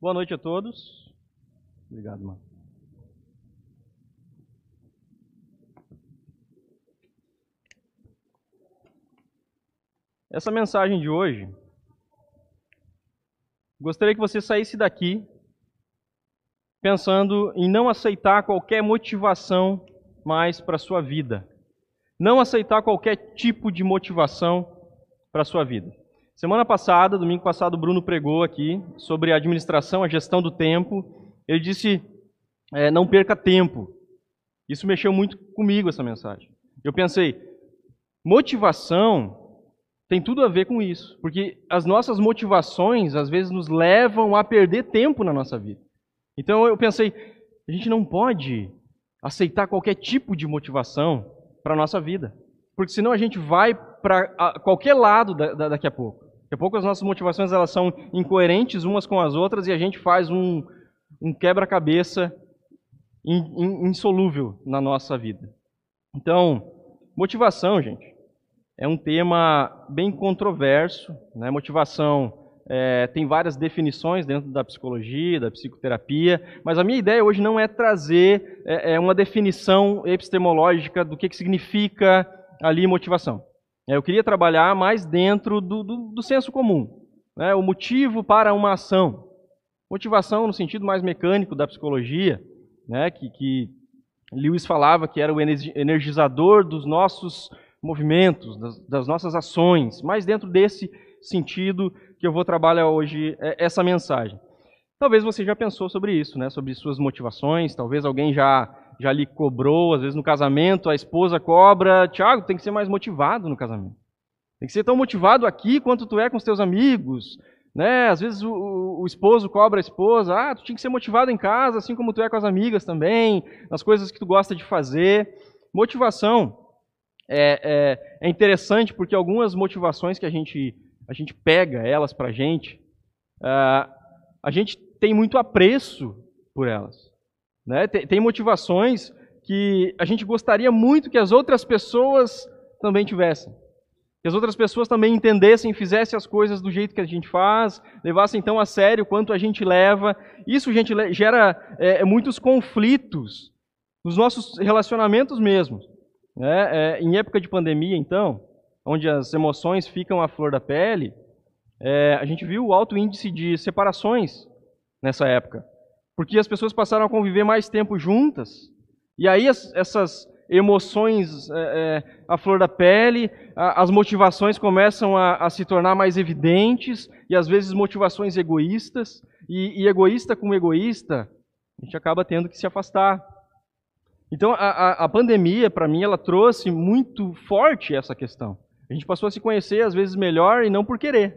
Boa noite a todos. Obrigado, mano. Essa mensagem de hoje, gostaria que você saísse daqui pensando em não aceitar qualquer motivação mais para a sua vida. Não aceitar qualquer tipo de motivação para a sua vida. Semana passada, domingo passado, o Bruno pregou aqui sobre a administração, a gestão do tempo. Ele disse: é, não perca tempo. Isso mexeu muito comigo, essa mensagem. Eu pensei: motivação tem tudo a ver com isso, porque as nossas motivações às vezes nos levam a perder tempo na nossa vida. Então eu pensei: a gente não pode aceitar qualquer tipo de motivação para a nossa vida, porque senão a gente vai para qualquer lado da, da, daqui a pouco. Daqui a pouco as nossas motivações elas são incoerentes umas com as outras e a gente faz um, um quebra-cabeça insolúvel na nossa vida. Então, motivação, gente, é um tema bem controverso. Né? Motivação é, tem várias definições dentro da psicologia, da psicoterapia, mas a minha ideia hoje não é trazer é, é uma definição epistemológica do que, que significa ali motivação. É, eu queria trabalhar mais dentro do, do, do senso comum, né? o motivo para uma ação. Motivação no sentido mais mecânico da psicologia, né? que, que Lewis falava que era o energizador dos nossos movimentos, das, das nossas ações, mais dentro desse sentido que eu vou trabalhar hoje é, essa mensagem. Talvez você já pensou sobre isso, né? sobre suas motivações, talvez alguém já já lhe cobrou, às vezes no casamento a esposa cobra, Tiago, tem que ser mais motivado no casamento. Tem que ser tão motivado aqui quanto tu é com os teus amigos, né? Às vezes o, o, esposo cobra a esposa, ah, tu tinha que ser motivado em casa, assim como tu é com as amigas também, nas coisas que tu gosta de fazer. Motivação é, é, é interessante porque algumas motivações que a gente, a gente pega elas pra gente, uh, a gente tem muito apreço por elas. Né? Tem, tem motivações que a gente gostaria muito que as outras pessoas também tivessem. Que as outras pessoas também entendessem, fizessem as coisas do jeito que a gente faz, levassem então a sério quanto a gente leva. Isso, gente, gera é, é muitos conflitos nos nossos relacionamentos mesmo. Né? É, em época de pandemia, então, onde as emoções ficam à flor da pele, é, a gente viu o alto índice de separações nessa época porque as pessoas passaram a conviver mais tempo juntas, e aí as, essas emoções é, é, à flor da pele, a, as motivações começam a, a, se tornar mais evidentes, e às vezes motivações egoístas, e, e egoísta com egoísta, a gente acaba tendo que se afastar. Então a, a pandemia, para mim, ela trouxe muito forte essa questão. A gente passou a se conhecer às vezes melhor e não por querer.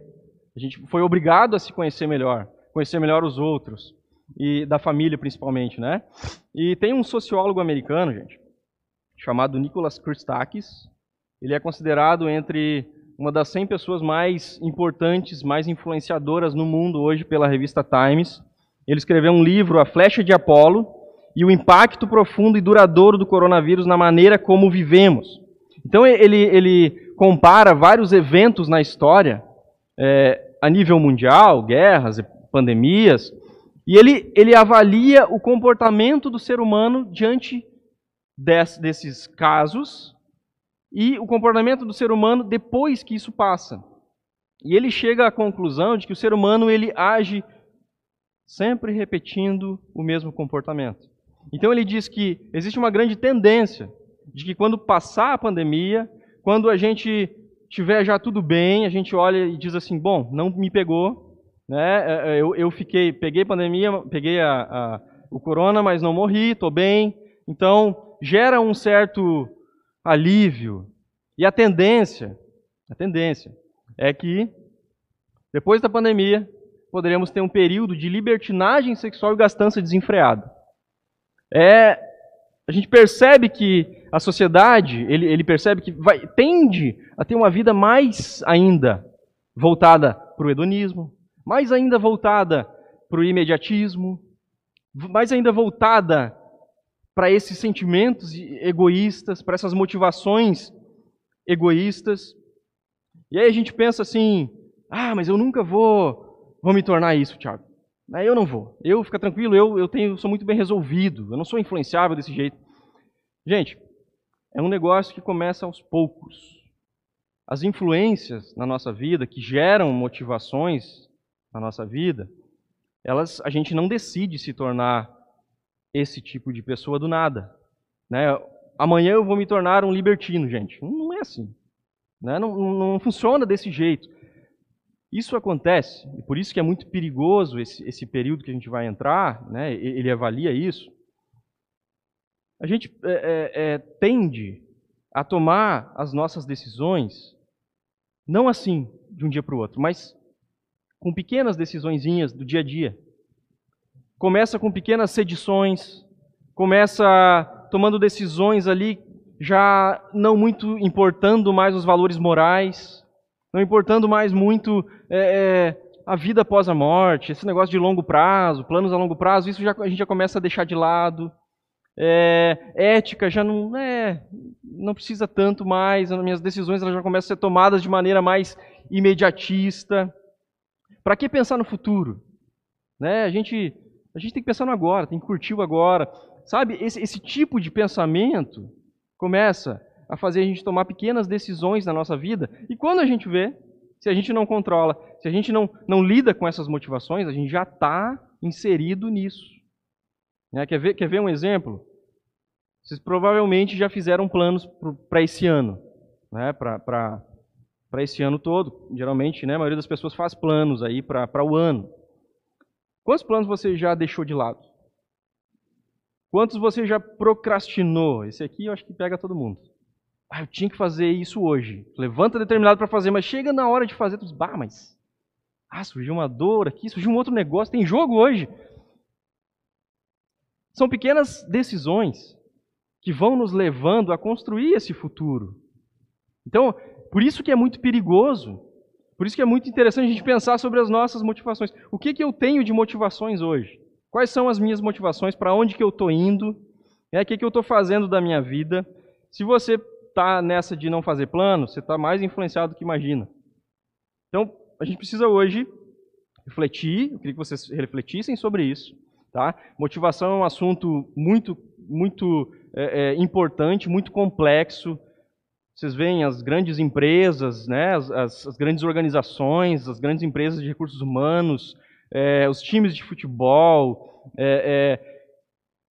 A gente foi obrigado a se conhecer melhor, conhecer melhor os outros e da família principalmente, né? E tem um sociólogo americano, gente, chamado Nicholas Christakis. Ele é considerado entre uma das 100 pessoas mais importantes, mais influenciadoras no mundo hoje pela revista Times. Ele escreveu um livro, A Flecha de Apolo, e o impacto profundo e duradouro do coronavírus na maneira como vivemos. Então ele, ele compara vários eventos na história, é, a nível mundial, guerras, pandemias, e ele, ele avalia o comportamento do ser humano diante des, desses casos e o comportamento do ser humano depois que isso passa. E ele chega à conclusão de que o ser humano ele age sempre repetindo o mesmo comportamento. Então ele diz que existe uma grande tendência de que quando passar a pandemia, quando a gente tiver já tudo bem, a gente olha e diz assim: bom, não me pegou, né? É, é, eu, eu fiquei, peguei pandemia, peguei a, a, o corona, mas não morri, estou bem. Então, gera um certo alívio. E a tendência, a tendência é que depois da pandemia poderemos ter um período de libertinagem sexual e gastança desenfreada. É, a gente percebe que a sociedade, ele, ele percebe que vai, tende a ter uma vida mais ainda voltada para o hedonismo, mais ainda voltada para o imediatismo, mais ainda voltada para esses sentimentos egoístas, para essas motivações egoístas. E aí a gente pensa assim: ah, mas eu nunca vou, vou me tornar isso, Tiago. Aí eu não vou. Eu, fica tranquilo, eu, eu tenho, sou muito bem resolvido. Eu não sou influenciável desse jeito. Gente, é um negócio que começa aos poucos. As influências na nossa vida, que geram motivações na nossa vida, elas, a gente não decide se tornar esse tipo de pessoa do nada. Né? Amanhã eu vou me tornar um libertino, gente. Não é assim. Né? Não, não, funciona desse jeito. Isso acontece, e por isso que é muito perigoso esse, esse período que a gente vai entrar, né? ele avalia isso. A gente é, é, é, tende a tomar as nossas decisões, não assim, de um dia para o outro, mas com pequenas decisõezinhas do dia a dia. Começa com pequenas sedições, começa tomando decisões ali, já não muito importando mais os valores morais, não importando mais muito é, é, a vida após a morte, esse negócio de longo prazo, planos a longo prazo, isso já, a gente já começa a deixar de lado. É, ética já não é, não precisa tanto mais, as minhas decisões elas já começam a ser tomadas de maneira mais imediatista. Para que pensar no futuro? Né? A, gente, a gente tem que pensar no agora, tem que curtir o agora. Sabe, esse, esse tipo de pensamento começa a fazer a gente tomar pequenas decisões na nossa vida, e quando a gente vê, se a gente não controla, se a gente não, não lida com essas motivações, a gente já está inserido nisso. Né? Quer, ver, quer ver um exemplo? Vocês provavelmente já fizeram planos para esse ano, né? para para esse ano todo. Geralmente, né, a maioria das pessoas faz planos aí para o ano. Quantos planos você já deixou de lado? Quantos você já procrastinou? Esse aqui eu acho que pega todo mundo. Ah, eu tinha que fazer isso hoje. Levanta determinado para fazer, mas chega na hora de fazer, tu diz, bah, mas ah, surgiu uma dor aqui, surgiu um outro negócio, tem jogo hoje. São pequenas decisões que vão nos levando a construir esse futuro. Então, por isso que é muito perigoso, por isso que é muito interessante a gente pensar sobre as nossas motivações. O que, que eu tenho de motivações hoje? Quais são as minhas motivações? Para onde que eu estou indo? É, o que, que eu estou fazendo da minha vida? Se você está nessa de não fazer plano, você está mais influenciado do que imagina. Então, a gente precisa hoje refletir, eu queria que vocês refletissem sobre isso. Tá? Motivação é um assunto muito, muito é, é, importante, muito complexo, vocês veem as grandes empresas, né, as, as, grandes organizações, as grandes empresas de recursos humanos, é, os times de futebol, é, é,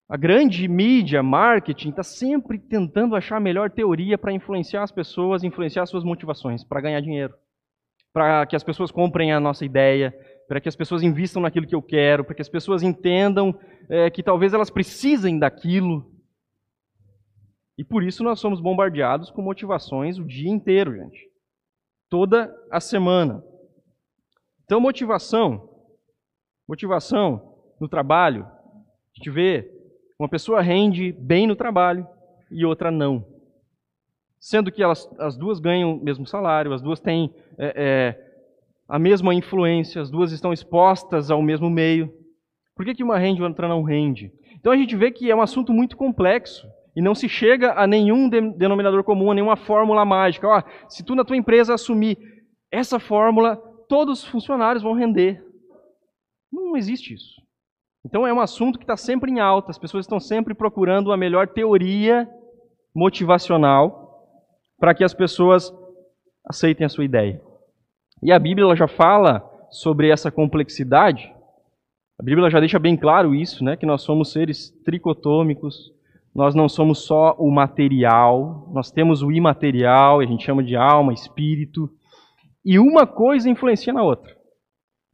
a grande mídia, marketing, está sempre tentando achar a melhor teoria para influenciar as pessoas, influenciar suas motivações, para ganhar dinheiro, para que as pessoas comprem a nossa ideia, para que as pessoas invistam naquilo que eu quero, para que as pessoas entendam é, que talvez elas precisem daquilo, e por isso nós somos bombardeados com motivações o dia inteiro, gente. Toda a semana. Então, motivação. Motivação no trabalho. A gente vê uma pessoa rende bem no trabalho e outra não. Sendo que elas, as duas ganham o mesmo salário, as duas têm é, é, a mesma influência, as duas estão expostas ao mesmo meio. Por que, que uma rende e outra não rende? Então a gente vê que é um assunto muito complexo. E não se chega a nenhum denominador comum, a nenhuma fórmula mágica. Ó, se tu na tua empresa assumir essa fórmula, todos os funcionários vão render. Não existe isso. Então é um assunto que está sempre em alta, as pessoas estão sempre procurando a melhor teoria motivacional para que as pessoas aceitem a sua ideia. E a Bíblia já fala sobre essa complexidade. A Bíblia já deixa bem claro isso, né, que nós somos seres tricotômicos, nós não somos só o material, nós temos o imaterial, a gente chama de alma, espírito, e uma coisa influencia na outra.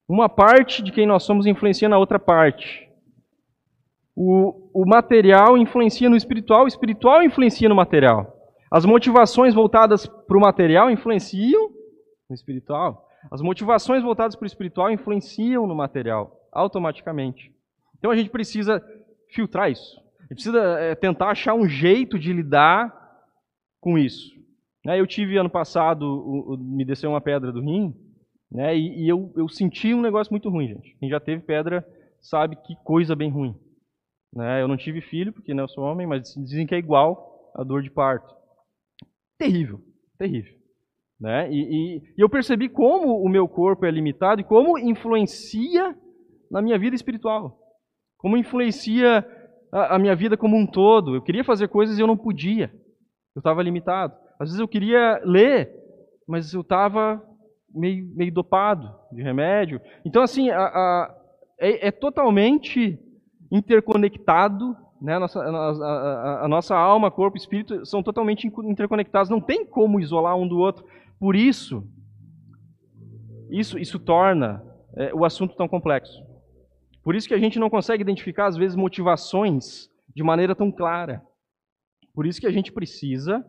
Uma parte de quem nós somos influencia na outra parte. O, o material influencia no espiritual, o espiritual influencia no material. As motivações voltadas para o material influenciam no espiritual. As motivações voltadas para o espiritual influenciam no material, automaticamente. Então a gente precisa filtrar isso gente precisa é, tentar achar um jeito de lidar com isso. Né, eu tive ano passado, o, o, me desceu uma pedra do rim, né, e, e eu, eu, senti um negócio muito ruim, gente. Quem já teve pedra sabe que coisa bem ruim. Né, eu não tive filho, porque né, eu sou homem, mas dizem que é igual a dor de parto. Terrível, terrível. Né? E, e, e, eu percebi como o meu corpo é limitado e como influencia na minha vida espiritual, como influencia a, minha vida como um todo. Eu queria fazer coisas e eu não podia, eu estava limitado. Às vezes eu queria ler, mas eu estava meio, meio dopado de remédio. Então, assim, a, a, é, é, totalmente interconectado, né? a, nossa, a nossa alma, corpo e espírito são totalmente interconectados, não tem como isolar um do outro. Por isso, isso, isso torna é, o assunto tão complexo. Por isso que a gente não consegue identificar, às vezes, motivações de maneira tão clara. Por isso que a gente precisa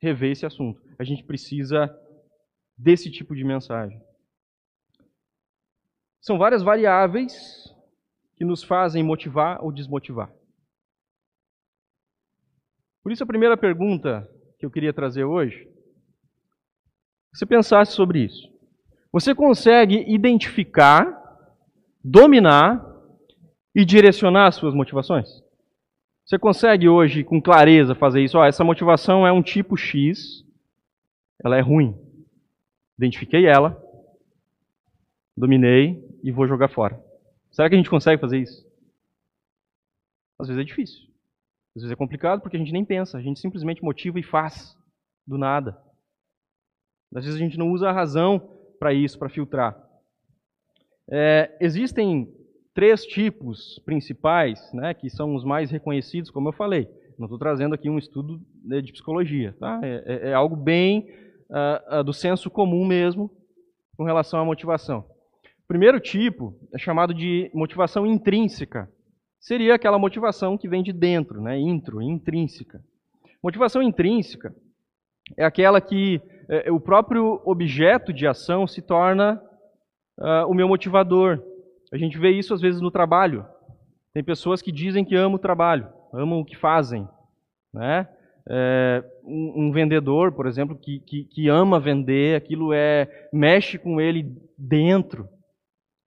rever esse assunto. A gente precisa desse tipo de mensagem. São várias variáveis que nos fazem motivar ou desmotivar. Por isso, a primeira pergunta que eu queria trazer hoje, você pensasse sobre isso. Você consegue identificar, dominar e direcionar as suas motivações? Você consegue hoje, com clareza, fazer isso? Oh, essa motivação é um tipo X, ela é ruim. Identifiquei ela, dominei e vou jogar fora. Será que a gente consegue fazer isso? Às vezes é difícil. Às vezes é complicado porque a gente nem pensa, a gente simplesmente motiva e faz do nada. Às vezes a gente não usa a razão para isso, para filtrar. É, existem três tipos principais, né, que são os mais reconhecidos, como eu falei. Não estou trazendo aqui um estudo né, de psicologia, tá? é, é, é algo bem uh, do senso comum mesmo com relação à motivação. O primeiro tipo é chamado de motivação intrínseca. Seria aquela motivação que vem de dentro, né? intro, intrínseca. Motivação intrínseca é aquela que é, o próprio objeto de ação se torna uh, o meu motivador. A gente vê isso às vezes no trabalho. Tem pessoas que dizem que amam o trabalho, amam o que fazem. Né? é, um, um, vendedor, por exemplo, que, que, que, ama vender, aquilo é mexe com ele dentro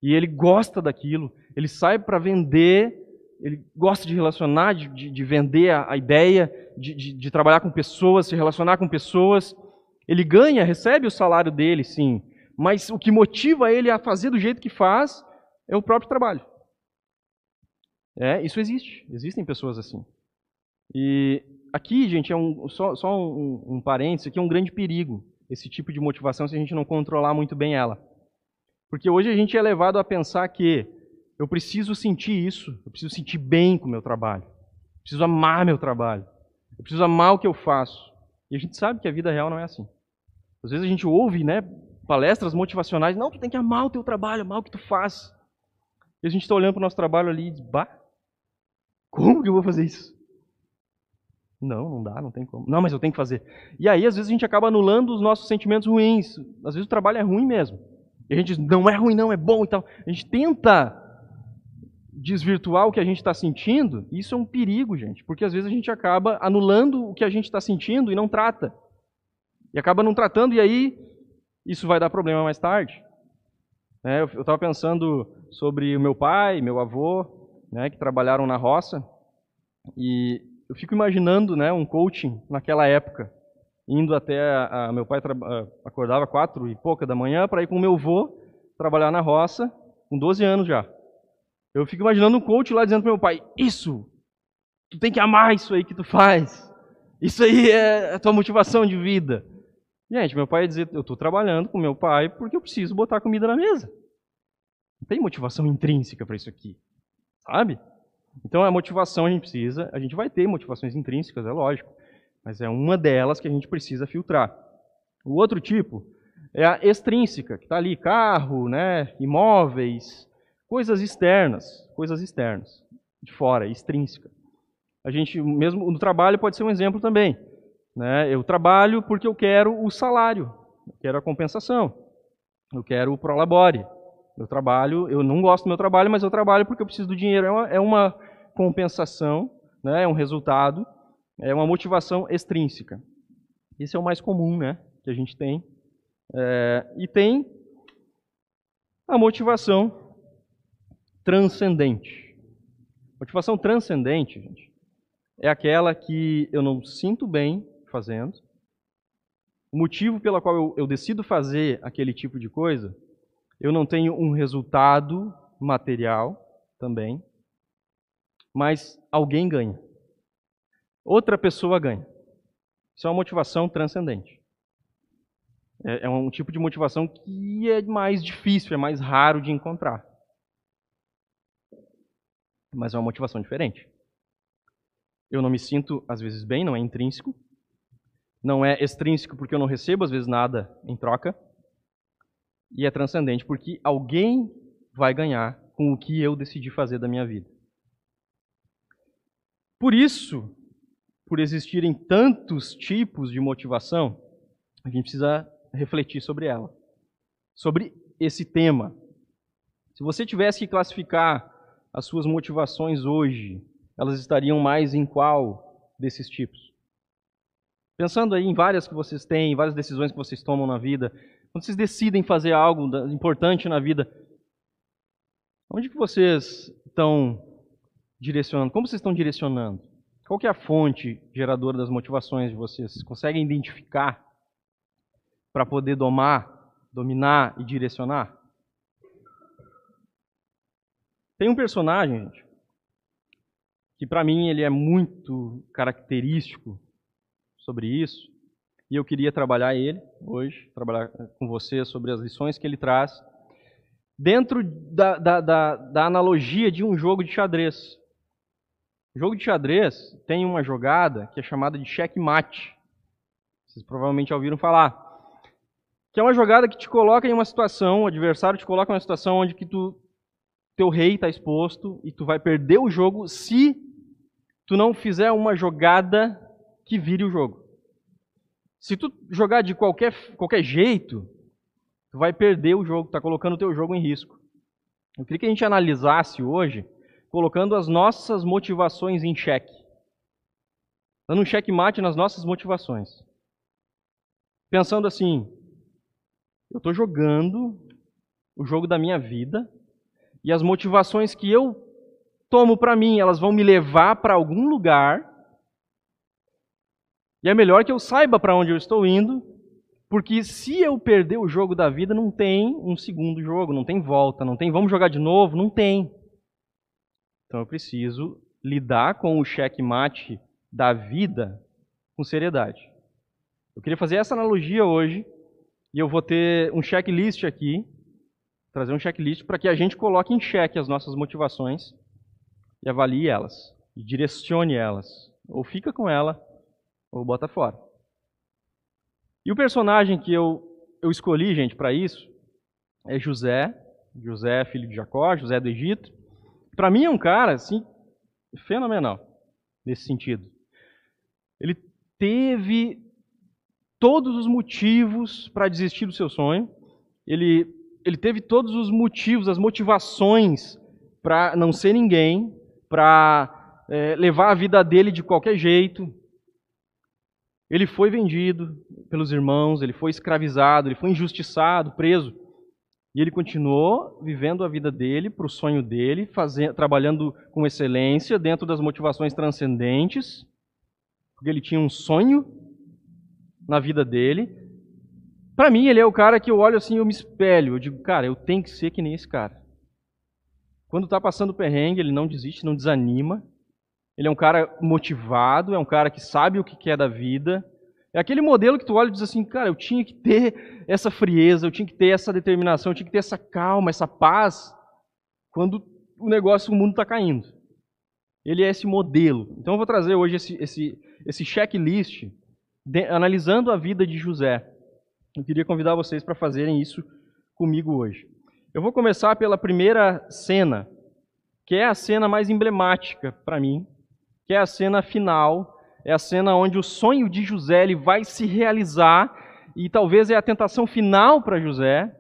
e ele gosta daquilo, ele sai para vender, ele gosta de relacionar, de, de, de vender a, a ideia, de, de, de trabalhar com pessoas, se relacionar com pessoas. Ele ganha, recebe o salário dele, sim, mas o que motiva ele a fazer do jeito que faz é o próprio trabalho. É, isso existe, existem pessoas assim. E aqui, gente, é um, só, só um, um parênteses, aqui é um grande perigo, esse tipo de motivação, se a gente não controlar muito bem ela. Porque hoje a gente é levado a pensar que eu preciso sentir isso, eu preciso sentir bem com o meu trabalho, eu preciso amar meu trabalho, eu preciso amar o que eu faço. E a gente sabe que a vida real não é assim. Às vezes a gente ouve né, palestras motivacionais, não, tu tem que amar o teu trabalho, amar o que tu faz. E a gente está olhando para o nosso trabalho ali e diz, bah, como que eu vou fazer isso? Não, não dá, não tem como. Não, mas eu tenho que fazer. E aí, às vezes, a gente acaba anulando os nossos sentimentos ruins. Às vezes o trabalho é ruim mesmo. E a gente diz, não é ruim, não, é bom e tal. A gente tenta desvirtuar o que a gente está sentindo. Isso é um perigo, gente. Porque às vezes a gente acaba anulando o que a gente está sentindo e não trata. E acaba não tratando, e aí isso vai dar problema mais tarde. É, eu estava pensando sobre o meu pai, meu avô, né, que trabalharam na roça. E eu fico imaginando né, um coaching naquela época, indo até. A, a meu pai acordava quatro e pouca da manhã para ir com meu avô trabalhar na roça, com 12 anos já. Eu fico imaginando um coach lá dizendo para meu pai: Isso, tu tem que amar isso aí que tu faz. Isso aí é a tua motivação de vida. Gente, meu pai ia dizer: Eu estou trabalhando com meu pai porque eu preciso botar comida na mesa. Não tem motivação intrínseca para isso aqui, sabe? Então a motivação a gente precisa, a gente vai ter motivações intrínsecas, é lógico, mas é uma delas que a gente precisa filtrar. O outro tipo é a extrínseca, que está ali, carro, né, imóveis, coisas externas, coisas externas, de fora, extrínseca. A gente, mesmo no trabalho, pode ser um exemplo também. Né? Eu trabalho porque eu quero o salário, eu quero a compensação, eu quero o prolabore, eu trabalho, eu não gosto do meu trabalho, mas eu trabalho porque eu preciso do dinheiro. É uma, é uma compensação, né? é um resultado, é uma motivação extrínseca. Esse é o mais comum né? que a gente tem. É, e tem a motivação transcendente. Motivação transcendente, gente, é aquela que eu não sinto bem fazendo. O motivo pelo qual eu, eu decido fazer aquele tipo de coisa eu não tenho um resultado material também, mas alguém ganha. Outra pessoa ganha. Isso é uma motivação transcendente. É, é um tipo de motivação que é mais difícil, é mais raro de encontrar. Mas é uma motivação diferente. Eu não me sinto, às vezes, bem, não é intrínseco. Não é extrínseco porque eu não recebo, às vezes, nada em troca. E é transcendente porque alguém vai ganhar com o que eu decidi fazer da minha vida. Por isso, por existirem tantos tipos de motivação, a gente precisa refletir sobre ela. Sobre esse tema. Se você tivesse que classificar as suas motivações hoje, elas estariam mais em qual desses tipos? Pensando aí em várias que vocês têm, várias decisões que vocês tomam na vida, quando vocês decidem fazer algo importante na vida, onde que vocês estão direcionando? Como vocês estão direcionando? Qual que é a fonte geradora das motivações de vocês? Vocês conseguem identificar para poder domar, dominar e direcionar? Tem um personagem, gente, que para mim ele é muito característico sobre isso, e eu queria trabalhar ele hoje, trabalhar com você sobre as lições que ele traz, dentro da, da, da, da analogia de um jogo de xadrez. O jogo de xadrez tem uma jogada que é chamada de checkmate. Vocês provavelmente já ouviram falar. Que é uma jogada que te coloca em uma situação, o adversário te coloca em uma situação onde que tu, teu rei está exposto e tu vai perder o jogo se tu não fizer uma jogada que vire o jogo. Se tu jogar de qualquer, qualquer jeito, tu vai perder o jogo, está colocando o teu jogo em risco. Eu queria que a gente analisasse hoje colocando as nossas motivações em xeque. Dando um checkmate nas nossas motivações. Pensando assim, eu estou jogando o jogo da minha vida e as motivações que eu tomo para mim, elas vão me levar para algum lugar. E é melhor que eu saiba para onde eu estou indo, porque se eu perder o jogo da vida, não tem um segundo jogo, não tem volta, não tem vamos jogar de novo, não tem. Então eu preciso lidar com o checkmate da vida com seriedade. Eu queria fazer essa analogia hoje e eu vou ter um checklist aqui, trazer um checklist para que a gente coloque em xeque as nossas motivações e avalie elas, e direcione elas. Ou fica com ela, ou bota fora. E o personagem que eu, eu escolhi, gente, para isso é José, José, filho de Jacó, José do Egito. Para mim é um cara assim fenomenal nesse sentido. Ele teve todos os motivos para desistir do seu sonho. Ele ele teve todos os motivos, as motivações para não ser ninguém, para é, levar a vida dele de qualquer jeito. Ele foi vendido pelos irmãos, ele foi escravizado, ele foi injustiçado, preso. E ele continuou vivendo a vida dele, para o sonho dele, fazendo, trabalhando com excelência, dentro das motivações transcendentes, porque ele tinha um sonho na vida dele. Para mim, ele é o cara que eu olho assim, eu me espelho, eu digo, cara, eu tenho que ser que nem esse cara. Quando está passando perrengue, ele não desiste, não desanima. Ele é um cara motivado, é um cara que sabe o que quer da vida, é aquele modelo que tu olha e diz assim, cara, eu tinha que ter essa frieza, eu tinha que ter essa determinação, eu tinha que ter essa calma, essa paz, quando o negócio, o mundo está caindo. Ele é esse modelo. Então eu vou trazer hoje esse, esse, esse checklist de, analisando a vida de José. Eu queria convidar vocês para fazerem isso comigo hoje. Eu vou começar pela primeira cena, que é a cena mais emblemática para mim, que é a cena final é a cena onde o sonho de José ele vai se realizar e talvez é a tentação final para José,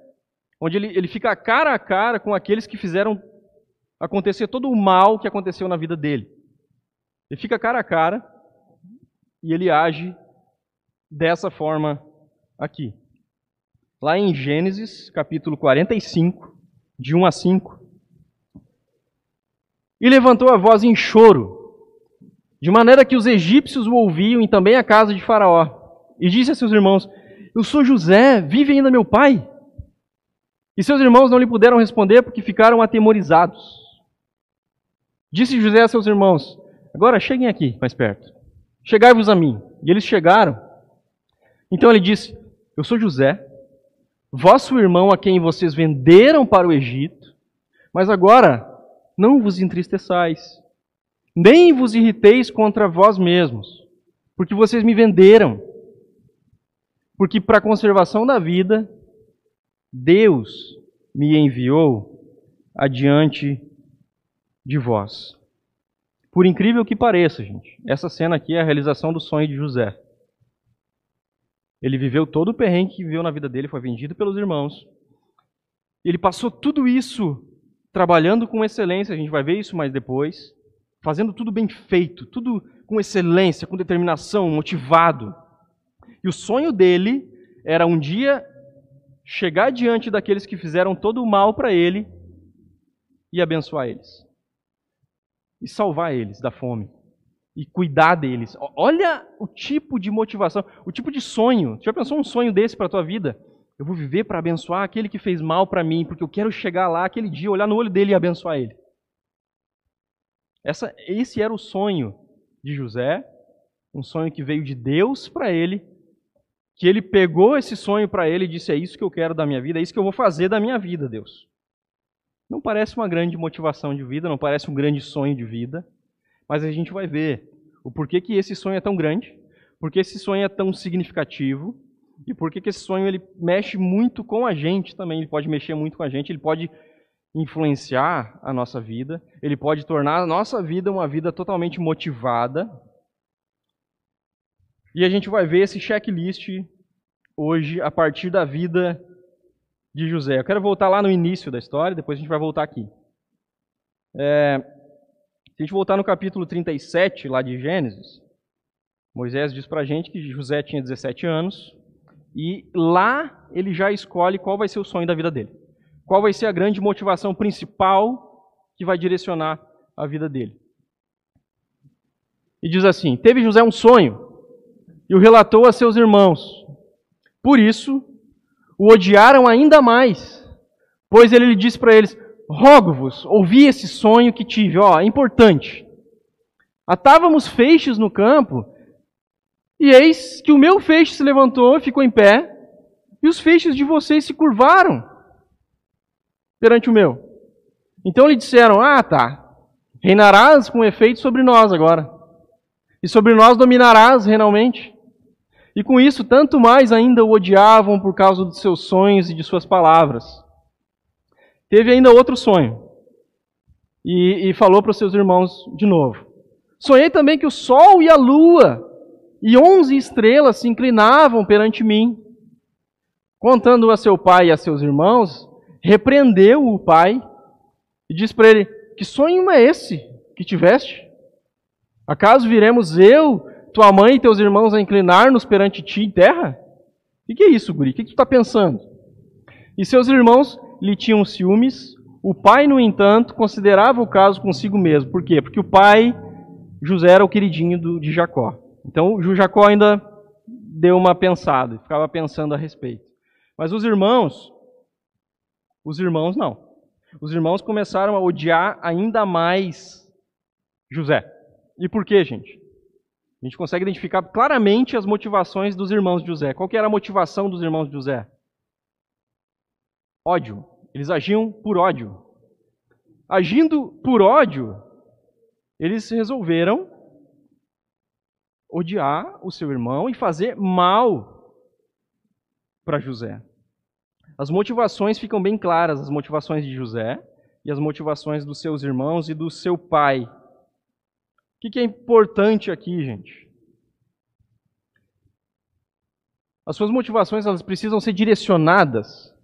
onde ele, ele fica cara a cara com aqueles que fizeram acontecer todo o mal que aconteceu na vida dele. Ele fica cara a cara e ele age dessa forma aqui. Lá em Gênesis, capítulo 45, de 1 a 5. E levantou a voz em choro de maneira que os egípcios o ouviam e também a casa de Faraó. E disse a seus irmãos: Eu sou José, vive ainda meu pai? E seus irmãos não lhe puderam responder porque ficaram atemorizados. Disse José a seus irmãos: Agora cheguem aqui, mais perto. Chegai-vos a mim. E eles chegaram. Então ele disse: Eu sou José, vosso irmão a quem vocês venderam para o Egito, mas agora não vos entristeçais, nem vos irriteis contra vós mesmos, porque vocês me venderam. Porque para a conservação da vida, Deus me enviou adiante de vós. Por incrível que pareça, gente, essa cena aqui é a realização do sonho de José. Ele viveu todo o perrengue que viveu na vida dele, foi vendido pelos irmãos. Ele passou tudo isso trabalhando com excelência, a gente vai ver isso mais depois, fazendo tudo bem feito, tudo com excelência, com determinação, motivado. E o sonho dele era um dia chegar diante daqueles que fizeram todo o mal para ele e abençoar eles. E salvar eles da fome e cuidar deles. Olha o tipo de motivação, o tipo de sonho. Você já pensou um sonho desse para a tua vida? Eu vou viver para abençoar aquele que fez mal para mim, porque eu quero chegar lá aquele dia, olhar no olho dele e abençoar ele. Essa, esse era o sonho de José, um sonho que veio de Deus para ele, que ele pegou esse sonho para ele e disse: É isso que eu quero da minha vida, é isso que eu vou fazer da minha vida, Deus. Não parece uma grande motivação de vida, não parece um grande sonho de vida, mas a gente vai ver o porquê que esse sonho é tão grande, porque esse sonho é tão significativo e porquê que esse sonho ele mexe muito com a gente também, ele pode mexer muito com a gente, ele pode influenciar a nossa vida, ele pode tornar a nossa vida uma vida totalmente motivada. E a gente vai ver esse checklist hoje a partir da vida de José. Eu quero voltar lá no início da história, depois a gente vai voltar aqui. É, se a gente voltar no capítulo 37, lá de Gênesis, Moisés diz para a gente que José tinha 17 anos e lá ele já escolhe qual vai ser o sonho da vida dele. Qual vai ser a grande motivação principal que vai direcionar a vida dele. E diz assim: Teve José um sonho e o relatou a seus irmãos. Por isso, o odiaram ainda mais, pois ele lhe disse para eles: rogo-vos, ouvi esse sonho que tive, ó, é importante. Atávamos feixes no campo, e eis que o meu feixe se levantou, ficou em pé, e os feixes de vocês se curvaram perante o meu. Então lhe disseram: Ah, tá, reinarás com efeito sobre nós agora, e sobre nós dominarás renalmente. E com isso, tanto mais ainda o odiavam por causa dos seus sonhos e de suas palavras. Teve ainda outro sonho. E, e falou para os seus irmãos de novo. Sonhei também que o sol e a lua e onze estrelas se inclinavam perante mim. Contando a seu pai e a seus irmãos, repreendeu o pai e disse para ele: Que sonho é esse que tiveste? Acaso viremos eu, tua mãe e teus irmãos a inclinar-nos perante ti em terra? O que é isso, guri? O que tu está pensando? E seus irmãos lhe tinham ciúmes. O pai, no entanto, considerava o caso consigo mesmo. Por quê? Porque o pai, José, era o queridinho de Jacó. Então, Jacó ainda deu uma pensada, ficava pensando a respeito. Mas os irmãos, os irmãos não. Os irmãos começaram a odiar ainda mais José. E por quê, gente? A gente consegue identificar claramente as motivações dos irmãos de José. Qual era a motivação dos irmãos de José? Ódio. Eles agiam por ódio. Agindo por ódio, eles resolveram odiar o seu irmão e fazer mal para José. As motivações ficam bem claras, as motivações de José e as motivações dos seus irmãos e do seu pai. O que é importante aqui, gente? As suas motivações elas precisam ser direcionadas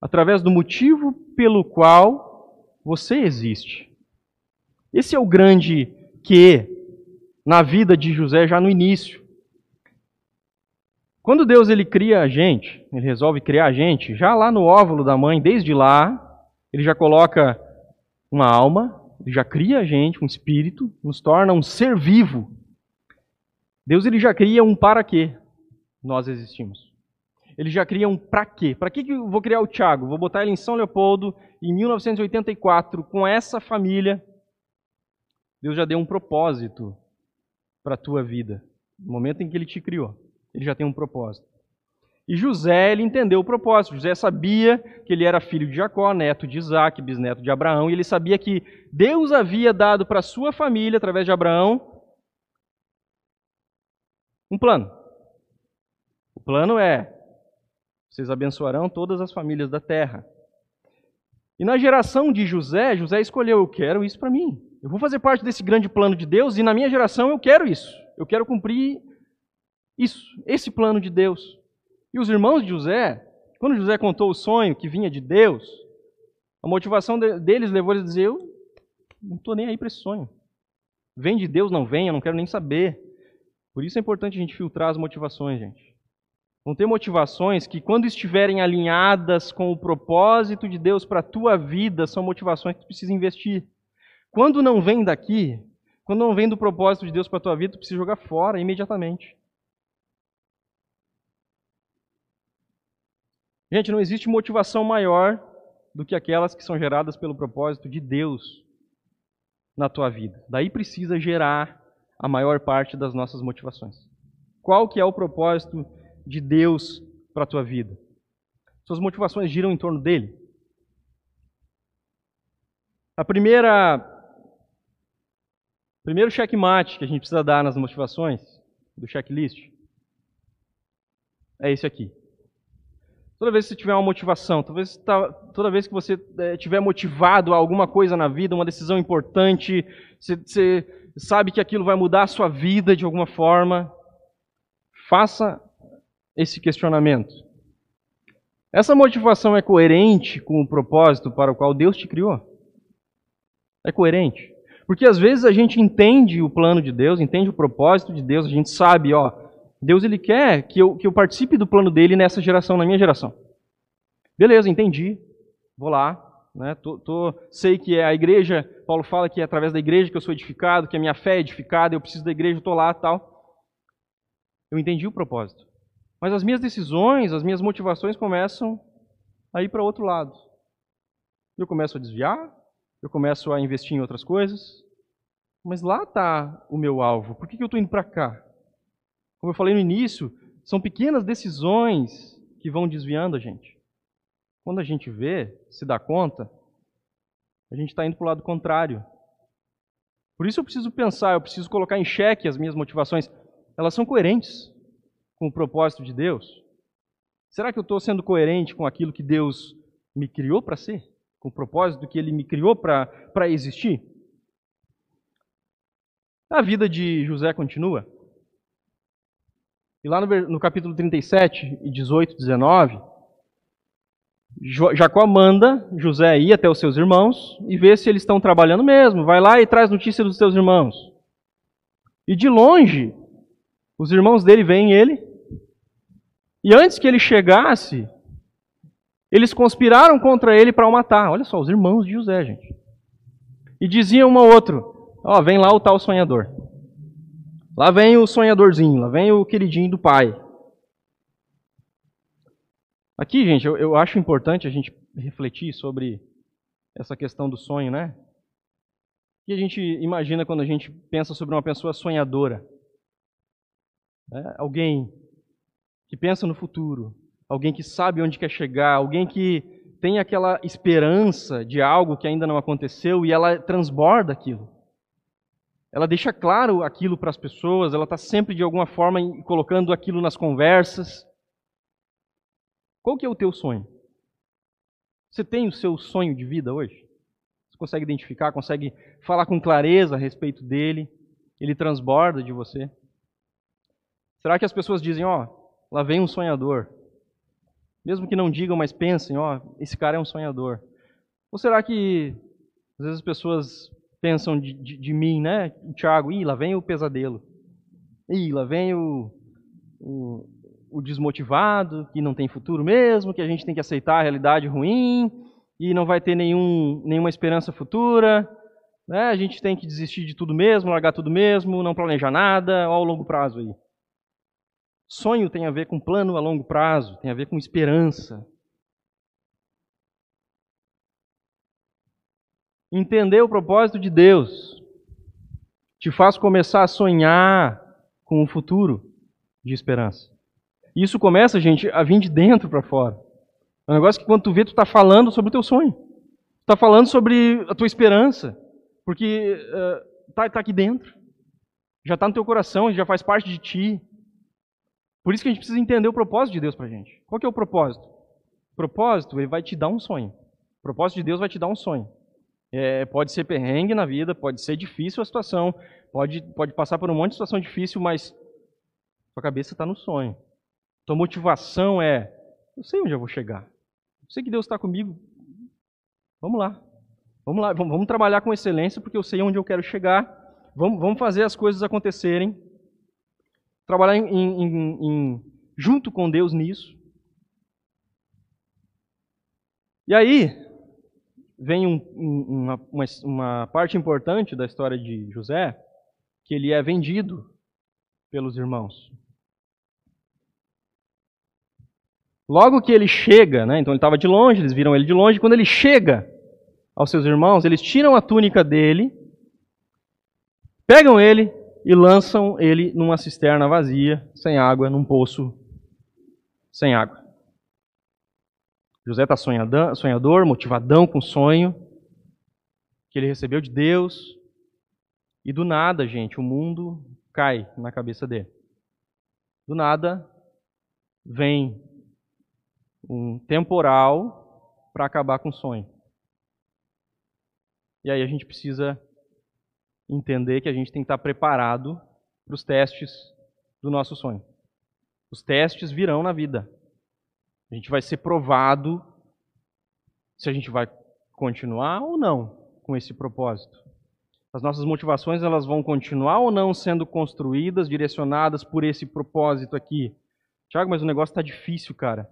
através do motivo pelo qual você existe. Esse é o grande que na vida de José já no início. Quando Deus ele cria a gente, ele resolve criar a gente, já lá no óvulo da mãe, desde lá, ele já coloca uma alma, ele já cria a gente, um espírito, nos torna um ser vivo. Deus ele já cria um para quê nós existimos. ele já cria um para quê? Para que, eu vou criar o Tiago? Vou botar ele em São Leopoldo em 1984 com essa família. Deus já deu um propósito para a tua vida. No momento em que ele te criou, ele já tem um propósito. E José, ele entendeu o propósito. José sabia que ele era filho de Jacó, neto de Isaac, bisneto de Abraão, e ele sabia que Deus havia dado para sua família, através de Abraão, um plano. O plano é: vocês abençoarão todas as famílias da terra. E na geração de José, José escolheu: eu quero isso para mim. Eu vou fazer parte desse grande plano de Deus e na minha geração eu quero isso. Eu quero cumprir isso, esse plano de Deus. E os irmãos de José, quando José contou o sonho que vinha de Deus, a motivação deles levou eles a dizer: Eu não estou nem aí para esse sonho. Vem de Deus, não vem, eu não quero nem saber. Por isso é importante a gente filtrar as motivações, gente. Vão ter motivações que, quando estiverem alinhadas com o propósito de Deus para a tua vida, são motivações que tu precisa investir. Quando não vem daqui, quando não vem do propósito de Deus para a tua vida, tu precisa jogar fora imediatamente. Gente, não existe motivação maior do que aquelas que são geradas pelo propósito de Deus na tua vida. Daí precisa gerar a maior parte das nossas motivações. Qual que é o propósito de Deus para a tua vida? Suas motivações giram em torno dele? A primeira primeiro checkmate que a gente precisa dar nas motivações do checklist é esse aqui. Toda vez que você tiver uma motivação, toda vez, tá, toda vez que você é, tiver motivado a alguma coisa na vida, uma decisão importante, você, você sabe que aquilo vai mudar a sua vida de alguma forma, faça esse questionamento. Essa motivação é coerente com o propósito para o qual Deus te criou? É coerente? Porque às vezes a gente entende o plano de Deus, entende o propósito de Deus, a gente sabe, ó, Deus ele quer que eu, que eu participe do plano dele nessa geração, na minha geração. Beleza, entendi. Vou lá, né? Tô, tô, sei que é a igreja, Paulo fala que é através da igreja que eu sou edificado, que a minha fé é edificada, eu preciso da igreja, estou lá tal. Eu entendi o propósito. Mas as minhas decisões, as minhas motivações começam a ir para outro lado. Eu começo a desviar, eu começo a investir em outras coisas. Mas lá está o meu alvo. Por que, que eu estou indo para cá? Como eu falei no início, são pequenas decisões que vão desviando a gente. Quando a gente vê, se dá conta, a gente está indo para o lado contrário. Por isso eu preciso pensar, eu preciso colocar em xeque as minhas motivações. Elas são coerentes com o propósito de Deus? Será que eu estou sendo coerente com aquilo que Deus me criou para ser? Com o propósito que Ele me criou para existir? A vida de José continua. E lá no, no capítulo 37 e 18, 19, Jacó manda José ir até os seus irmãos e ver se eles estão trabalhando mesmo. Vai lá e traz notícia dos seus irmãos. E de longe, os irmãos dele veem ele. E antes que ele chegasse, eles conspiraram contra ele para o matar. Olha só, os irmãos de José, gente. E diziam um ao outro: Ó, oh, vem lá o tal sonhador. Lá vem o sonhadorzinho, lá vem o queridinho do pai. Aqui, gente, eu, eu acho importante a gente refletir sobre essa questão do sonho, né? O que a gente imagina quando a gente pensa sobre uma pessoa sonhadora? É, alguém que pensa no futuro, alguém que sabe onde quer chegar, alguém que tem aquela esperança de algo que ainda não aconteceu e ela transborda aquilo. Ela deixa claro aquilo para as pessoas, ela está sempre de alguma forma colocando aquilo nas conversas. Qual que é o teu sonho? Você tem o seu sonho de vida hoje? Você consegue identificar, consegue falar com clareza a respeito dele? Ele transborda de você? Será que as pessoas dizem, ó, oh, lá vem um sonhador? Mesmo que não digam, mas pensem, ó, oh, esse cara é um sonhador. Ou será que às vezes as pessoas pensam de, de, de mim, né? Tiago, ih, lá vem o pesadelo. Ih, lá vem o, o, o desmotivado, que não tem futuro mesmo, que a gente tem que aceitar a realidade ruim e não vai ter nenhum, nenhuma esperança futura. Né? A gente tem que desistir de tudo mesmo, largar tudo mesmo, não planejar nada, ao longo prazo aí. Sonho tem a ver com plano a longo prazo, tem a ver com esperança. Entender o propósito de Deus te faz começar a sonhar com um futuro de esperança. Isso começa, gente, a vir de dentro para fora. É um negócio que quando tu vê, tu está falando sobre o teu sonho. Tu está falando sobre a tua esperança. Porque está uh, tá aqui dentro. Já está no teu coração, já faz parte de ti. Por isso que a gente precisa entender o propósito de Deus para a gente. Qual que é o propósito? O propósito, ele vai te dar um sonho. O propósito de Deus vai te dar um sonho. É, pode ser perrengue na vida, pode ser difícil a situação, pode, pode passar por um monte de situação difícil, mas sua cabeça está no sonho. Tua motivação é: eu sei onde eu vou chegar. Eu sei que Deus está comigo. Vamos lá. Vamos lá, vamos, vamos, trabalhar com excelência, porque eu sei onde eu quero chegar. Vamos, vamos fazer as coisas acontecerem. Trabalhar em, em, em, junto com Deus nisso. E aí, vem um, uma, uma, uma parte importante da história de José, que ele é vendido pelos irmãos. Logo que ele chega, né, então ele estava de longe, eles viram ele de longe, quando ele chega aos seus irmãos, eles tiram a túnica dele, pegam ele e lançam ele numa cisterna vazia, sem água, num poço sem água. José está sonhador, motivadão com sonho que ele recebeu de Deus, e do nada, gente, o mundo cai na cabeça dele. Do nada vem um temporal para acabar com o sonho. E aí a gente precisa entender que a gente tem que estar preparado para os testes do nosso sonho. Os testes virão na vida. A gente vai ser provado se a gente vai continuar ou não com esse propósito. As nossas motivações elas vão continuar ou não sendo construídas, direcionadas por esse propósito aqui. Tiago, mas o negócio está difícil, cara.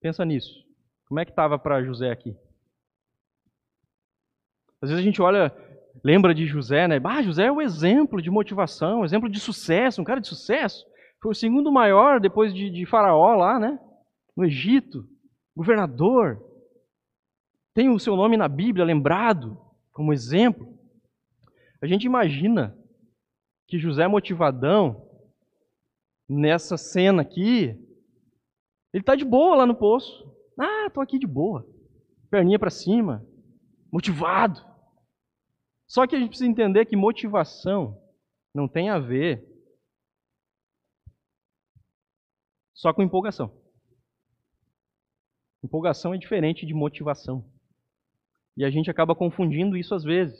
Pensa nisso. Como é que estava para José aqui? Às vezes a gente olha, lembra de José, né? Ah, José é o exemplo de motivação, exemplo de sucesso, um cara de sucesso. Foi o segundo maior depois de, de Faraó lá, né? No Egito, governador. Tem o seu nome na Bíblia lembrado como exemplo. A gente imagina que José motivadão, nessa cena aqui, ele está de boa lá no poço. Ah, estou aqui de boa. Perninha para cima, motivado. Só que a gente precisa entender que motivação não tem a ver só com empolgação. Empolgação é diferente de motivação. E a gente acaba confundindo isso às vezes.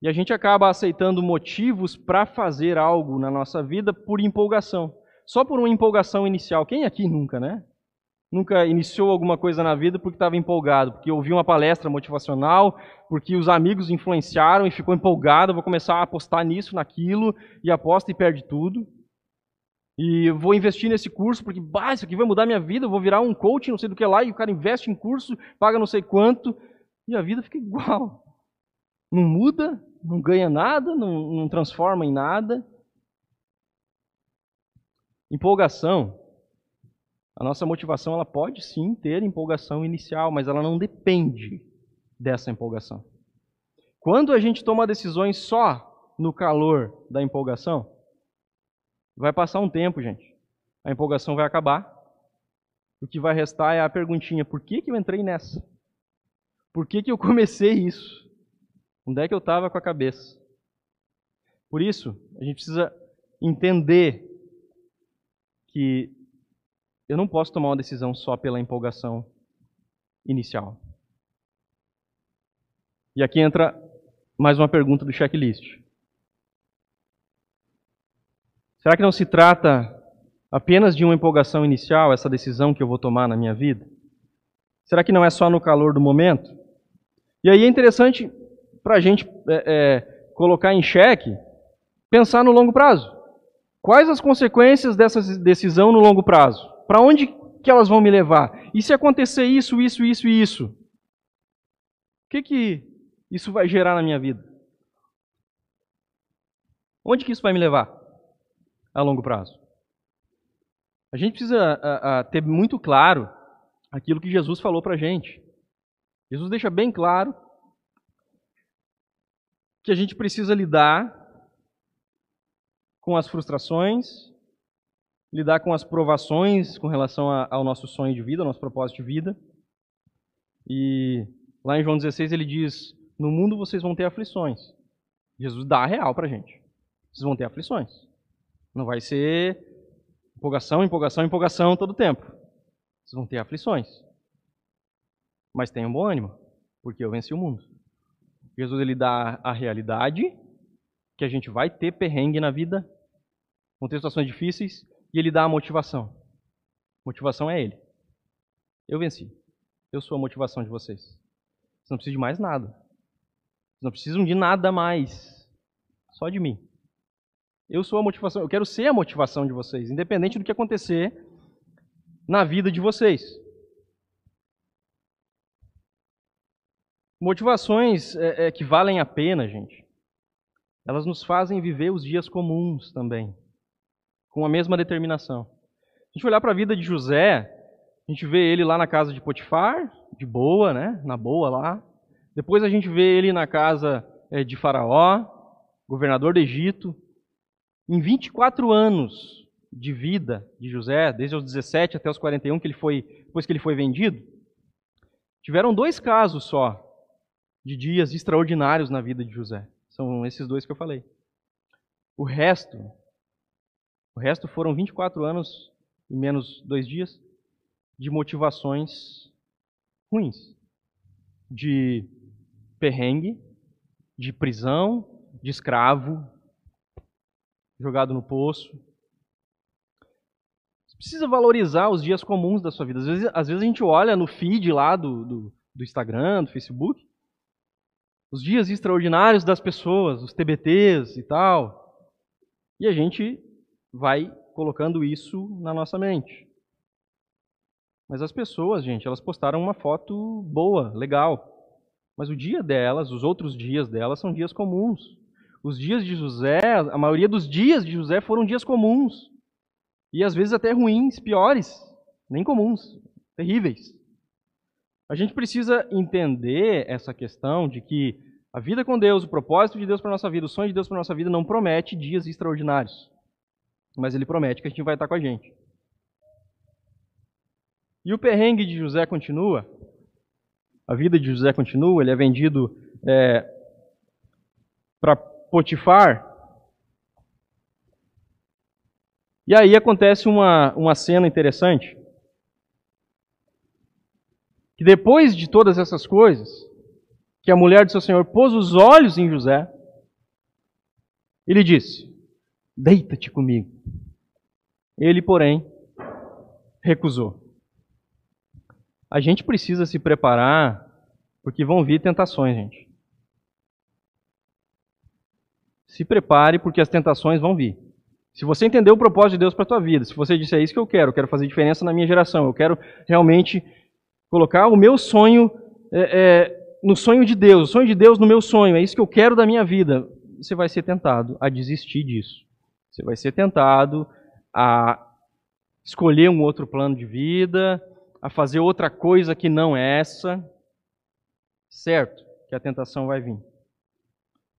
E a gente acaba aceitando motivos para fazer algo na nossa vida por empolgação. Só por uma empolgação inicial. Quem aqui nunca, né? nunca iniciou alguma coisa na vida porque estava empolgado, porque ouviu uma palestra motivacional, porque os amigos influenciaram e ficou empolgado, vou começar a apostar nisso, naquilo, e aposta e perde tudo. E vou investir nesse curso porque, bah, isso aqui vai mudar minha vida, eu vou virar um coach, não sei do que lá, e o cara investe em curso, paga não sei quanto, e a vida fica igual. Não muda, não ganha nada, não, não transforma em nada. Empolgação a nossa motivação ela pode sim ter empolgação inicial, mas ela não depende dessa empolgação. Quando a gente toma decisões só no calor da empolgação, vai passar um tempo, gente. A empolgação vai acabar. O que vai restar é a perguntinha: por que, que eu entrei nessa? Por que, que eu comecei isso? Onde é que eu estava com a cabeça? Por isso, a gente precisa entender que eu não posso tomar uma decisão só pela empolgação inicial. E aqui entra mais uma pergunta do checklist. Será que não se trata apenas de uma empolgação inicial, essa decisão que eu vou tomar na minha vida? Será que não é só no calor do momento? E aí é interessante para a gente é, é, colocar em xeque, pensar no longo prazo. Quais as consequências dessa decisão no longo prazo? Para onde que elas vão me levar? E se acontecer isso, isso, isso e isso? O que que isso vai gerar na minha vida? Onde que isso vai me levar a longo prazo? A gente precisa a, a, ter muito claro aquilo que Jesus falou para a gente. Jesus deixa bem claro que a gente precisa lidar com as frustrações, lidar com as provações com relação a, ao nosso sonho de vida, ao nosso propósito de vida. E lá em João 16 ele diz: No mundo vocês vão ter aflições. Jesus dá a real para a gente. Vocês vão ter aflições. Não vai ser empolgação, empolgação, empolgação todo o tempo. Vocês vão ter aflições. Mas tenham bom ânimo, porque eu venci o mundo. Jesus ele dá a realidade que a gente vai ter perrengue na vida, vão ter situações difíceis, e ele dá a motivação. Motivação é ele. Eu venci. Eu sou a motivação de vocês. Vocês não precisam de mais nada. Vocês não precisam de nada mais. Só de mim. Eu sou a motivação, eu quero ser a motivação de vocês, independente do que acontecer na vida de vocês. Motivações é, é, que valem a pena, gente. Elas nos fazem viver os dias comuns também, com a mesma determinação. Se a gente olhar para a vida de José, a gente vê ele lá na casa de Potifar, de boa, né? Na boa lá. Depois a gente vê ele na casa é, de Faraó, governador do Egito. Em 24 anos de vida de José, desde os 17 até os 41, que ele foi, depois que ele foi vendido, tiveram dois casos só de dias extraordinários na vida de José. São esses dois que eu falei. O resto, o resto foram 24 anos e menos dois dias de motivações ruins, de perrengue, de prisão, de escravo, jogado no poço. Você precisa valorizar os dias comuns da sua vida. Às vezes, às vezes a gente olha no feed lá do, do, do Instagram, do Facebook, os dias extraordinários das pessoas, os TBTs e tal, e a gente vai colocando isso na nossa mente. Mas as pessoas, gente, elas postaram uma foto boa, legal. Mas o dia delas, os outros dias delas, são dias comuns. Os dias de José, a maioria dos dias de José foram dias comuns. E às vezes até ruins, piores, nem comuns, terríveis. A gente precisa entender essa questão de que a vida com Deus, o propósito de Deus para a nossa vida, o sonho de Deus para a nossa vida não promete dias extraordinários. Mas ele promete que a gente vai estar com a gente. E o perrengue de José continua. A vida de José continua. Ele é vendido é, para Potifar. E aí acontece uma, uma cena interessante. Que depois de todas essas coisas, que a mulher de seu senhor pôs os olhos em José, ele disse: Deita-te comigo. Ele, porém, recusou. A gente precisa se preparar, porque vão vir tentações, gente. Se prepare, porque as tentações vão vir. Se você entender o propósito de Deus para a tua vida, se você disser é isso que eu quero, eu quero fazer diferença na minha geração, eu quero realmente colocar o meu sonho é, é, no sonho de Deus, o sonho de Deus no meu sonho, é isso que eu quero da minha vida, você vai ser tentado a desistir disso. Você vai ser tentado a escolher um outro plano de vida, a fazer outra coisa que não é essa. Certo que a tentação vai vir.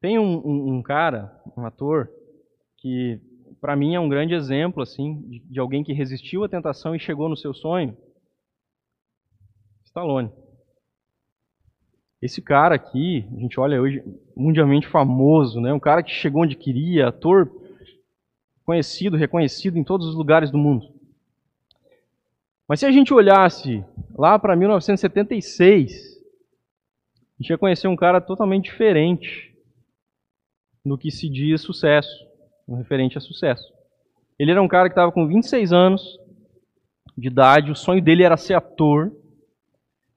Tem um, um, um cara, um ator, que para mim é um grande exemplo assim de, de alguém que resistiu à tentação e chegou no seu sonho. Stallone. Esse cara aqui, a gente olha hoje, mundialmente famoso, né? um cara que chegou onde queria, ator conhecido, reconhecido em todos os lugares do mundo. Mas se a gente olhasse lá para 1976, a gente ia conhecer um cara totalmente diferente do que se diz sucesso, no referente a sucesso. Ele era um cara que estava com 26 anos de idade, o sonho dele era ser ator.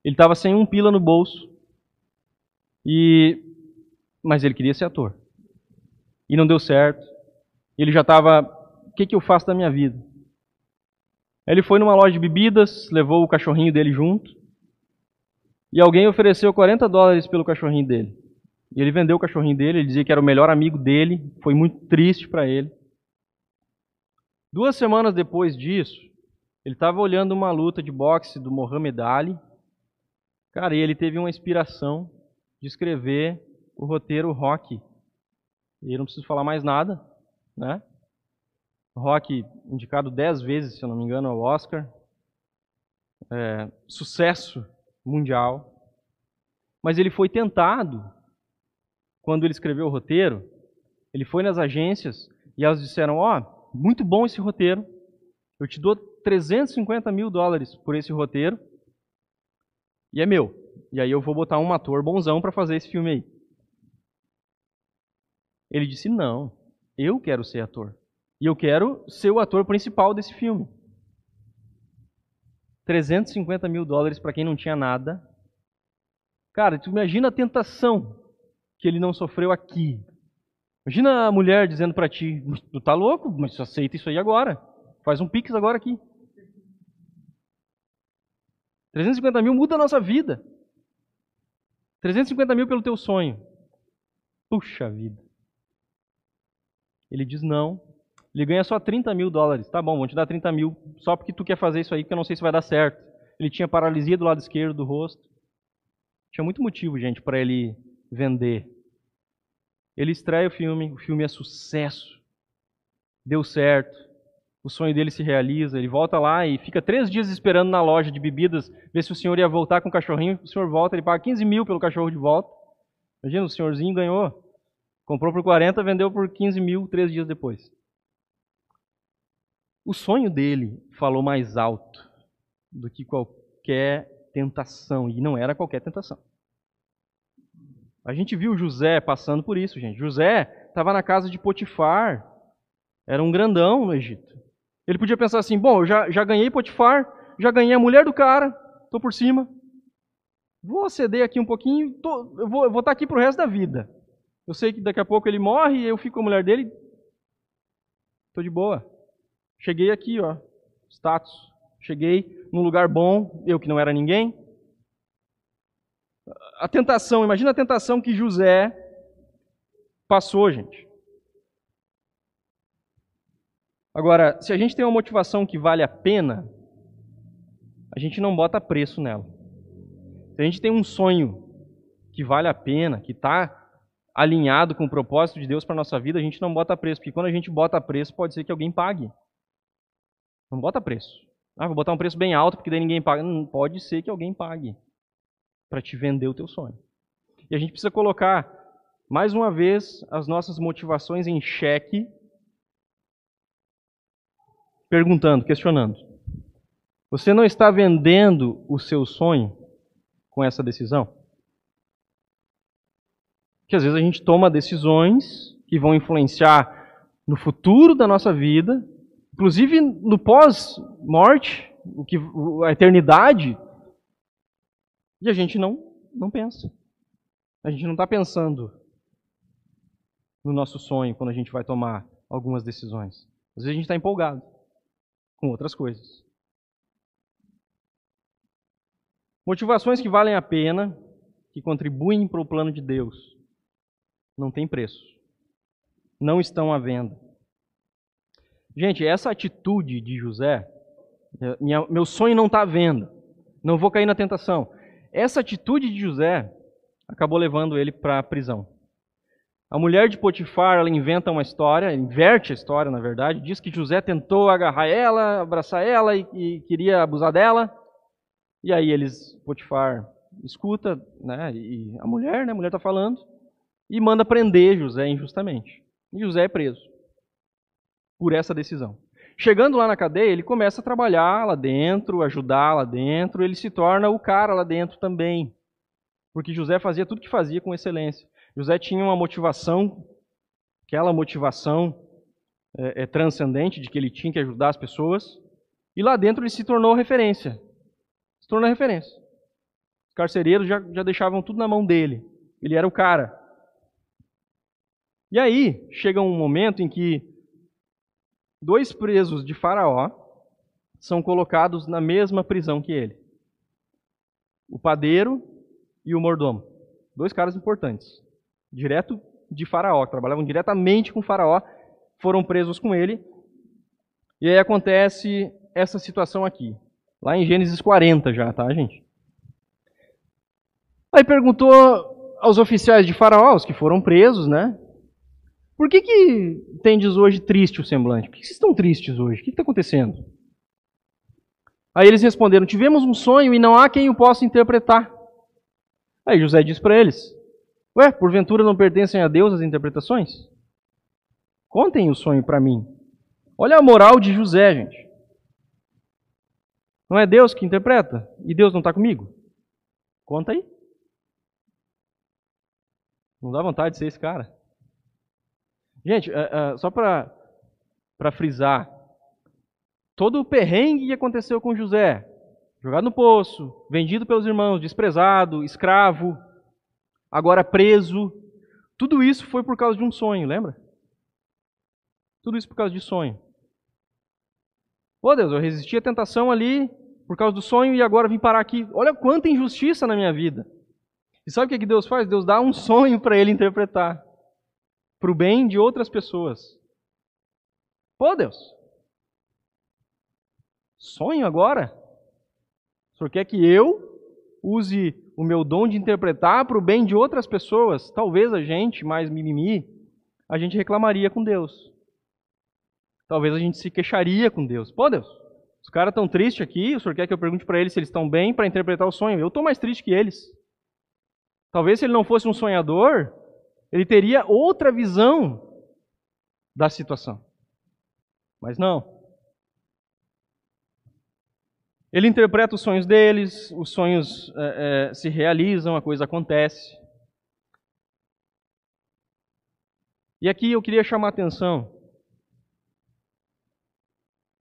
Ele estava sem um pila no bolso. E mas ele queria ser ator. E não deu certo. Ele já estava, o que, que eu faço da minha vida? Ele foi numa loja de bebidas, levou o cachorrinho dele junto. E alguém ofereceu 40 dólares pelo cachorrinho dele. E ele vendeu o cachorrinho dele, ele dizia que era o melhor amigo dele, foi muito triste para ele. Duas semanas depois disso, Ele estava olhando uma luta de boxe do Mohamed Ali. Cara, e ele teve uma inspiração de escrever o roteiro Rock. E eu não preciso falar mais nada, né? Rock indicado dez vezes, se eu não me engano, ao Oscar. É, sucesso mundial. Mas ele foi tentado, quando ele escreveu o roteiro, ele foi nas agências e elas disseram: Ó, oh, muito bom esse roteiro, eu te dou 350 mil dólares por esse roteiro e é meu. E aí eu vou botar um ator bonzão para fazer esse filme aí. Ele disse: Não, eu quero ser ator. E eu quero ser o ator principal desse filme. 350 mil dólares para quem não tinha nada. Cara, tu imagina a tentação que ele não sofreu aqui. Imagina a mulher dizendo para ti: Tu tá louco? Mas aceita isso aí agora. Faz um pix agora aqui. 350 mil muda a nossa vida. 350 mil pelo teu sonho. Puxa vida. Ele diz não. Ele ganha só 30 mil dólares. Tá bom, vou te dar 30 mil só porque tu quer fazer isso aí, porque eu não sei se vai dar certo. Ele tinha paralisia do lado esquerdo do rosto. Tinha muito motivo, gente, para ele vender. Ele estreia o filme, o filme é sucesso. Deu certo. O sonho dele se realiza. Ele volta lá e fica três dias esperando na loja de bebidas, ver se o senhor ia voltar com o cachorrinho. O senhor volta, ele paga 15 mil pelo cachorro de volta. Imagina, o senhorzinho ganhou Comprou por 40, vendeu por 15 mil três dias depois. O sonho dele falou mais alto do que qualquer tentação, e não era qualquer tentação. A gente viu José passando por isso, gente. José estava na casa de Potifar, era um grandão no Egito. Ele podia pensar assim: bom, eu já, já ganhei Potifar, já ganhei a mulher do cara, estou por cima. Vou ceder aqui um pouquinho, tô, eu, vou, estar aqui para o resto da vida. Eu sei que daqui a pouco ele morre e eu fico com a mulher dele. Estou de boa. Cheguei aqui, ó, status. Cheguei num lugar bom, eu que não era ninguém. A tentação, imagina a tentação que José passou, gente. Agora, se a gente tem uma motivação que vale a pena, a gente não bota preço nela. Se a gente tem um sonho que vale a pena, que está alinhado com o propósito de Deus para nossa vida, a gente não bota preço, porque quando a gente bota preço, pode ser que alguém pague. Não bota preço. Ah, vou botar um preço bem alto, porque daí ninguém paga. Não, pode ser que alguém pague para te vender o teu sonho. E a gente precisa colocar, mais uma vez, as nossas motivações em xeque, perguntando, questionando. Você não está vendendo o seu sonho com essa decisão? que às vezes a gente toma decisões que vão influenciar no futuro da nossa vida, inclusive no pós-morte, o que a eternidade, e a gente não não pensa. A gente não está pensando no nosso sonho quando a gente vai tomar algumas decisões. Às vezes a gente está empolgado com outras coisas. Motivações que valem a pena, que contribuem para o plano de Deus não tem preço. Não estão à venda. Gente, essa atitude de José, minha, meu sonho não está à venda, não vou cair na tentação. Essa atitude de José acabou levando ele para a prisão. A mulher de Potifar, ela inventa uma história, inverte a história, na verdade, diz que José tentou agarrar ela, abraçar ela e, e queria abusar dela. E aí eles, Potifar escuta, né, e a mulher, né, a mulher está falando, e manda prender José injustamente. E José é preso por essa decisão. Chegando lá na cadeia, ele começa a trabalhar lá dentro, ajudar lá dentro, ele se torna o cara lá dentro também. Porque José fazia tudo que fazia com excelência. José tinha uma motivação, aquela motivação é, é, transcendente de que ele tinha que ajudar as pessoas, e lá dentro ele se tornou referência. Se tornou referência. Os carcereiros já, já deixavam tudo na mão dele. Ele era o cara. E aí chega um momento em que dois presos de Faraó são colocados na mesma prisão que ele: o padeiro e o mordomo. Dois caras importantes, direto de Faraó, que trabalhavam diretamente com Faraó, foram presos com ele. E aí acontece essa situação aqui. Lá em Gênesis 40 já, tá, gente? Aí perguntou aos oficiais de Faraó, os que foram presos, né? Por que, que tendes hoje triste o semblante? Por que vocês estão tristes hoje? O que está acontecendo? Aí eles responderam: Tivemos um sonho e não há quem o possa interpretar. Aí José disse para eles: Ué, porventura não pertencem a Deus as interpretações? Contem o sonho para mim. Olha a moral de José, gente. Não é Deus que interpreta? E Deus não está comigo? Conta aí. Não dá vontade de ser esse cara. Gente, uh, uh, só para frisar, todo o perrengue que aconteceu com José, jogado no poço, vendido pelos irmãos, desprezado, escravo, agora preso, tudo isso foi por causa de um sonho, lembra? Tudo isso por causa de sonho. Ô oh, Deus, eu resisti à tentação ali por causa do sonho e agora vim parar aqui. Olha quanta injustiça na minha vida. E sabe o que Deus faz? Deus dá um sonho para ele interpretar para o bem de outras pessoas. Pô, Deus, sonho agora? O senhor quer que eu use o meu dom de interpretar para o bem de outras pessoas? Talvez a gente, mais mimimi, a gente reclamaria com Deus. Talvez a gente se queixaria com Deus. Pô, Deus, os caras estão tristes aqui, o senhor quer que eu pergunte para eles se eles estão bem para interpretar o sonho? Eu estou mais triste que eles. Talvez se ele não fosse um sonhador, ele teria outra visão da situação. Mas não. Ele interpreta os sonhos deles, os sonhos é, é, se realizam, a coisa acontece. E aqui eu queria chamar a atenção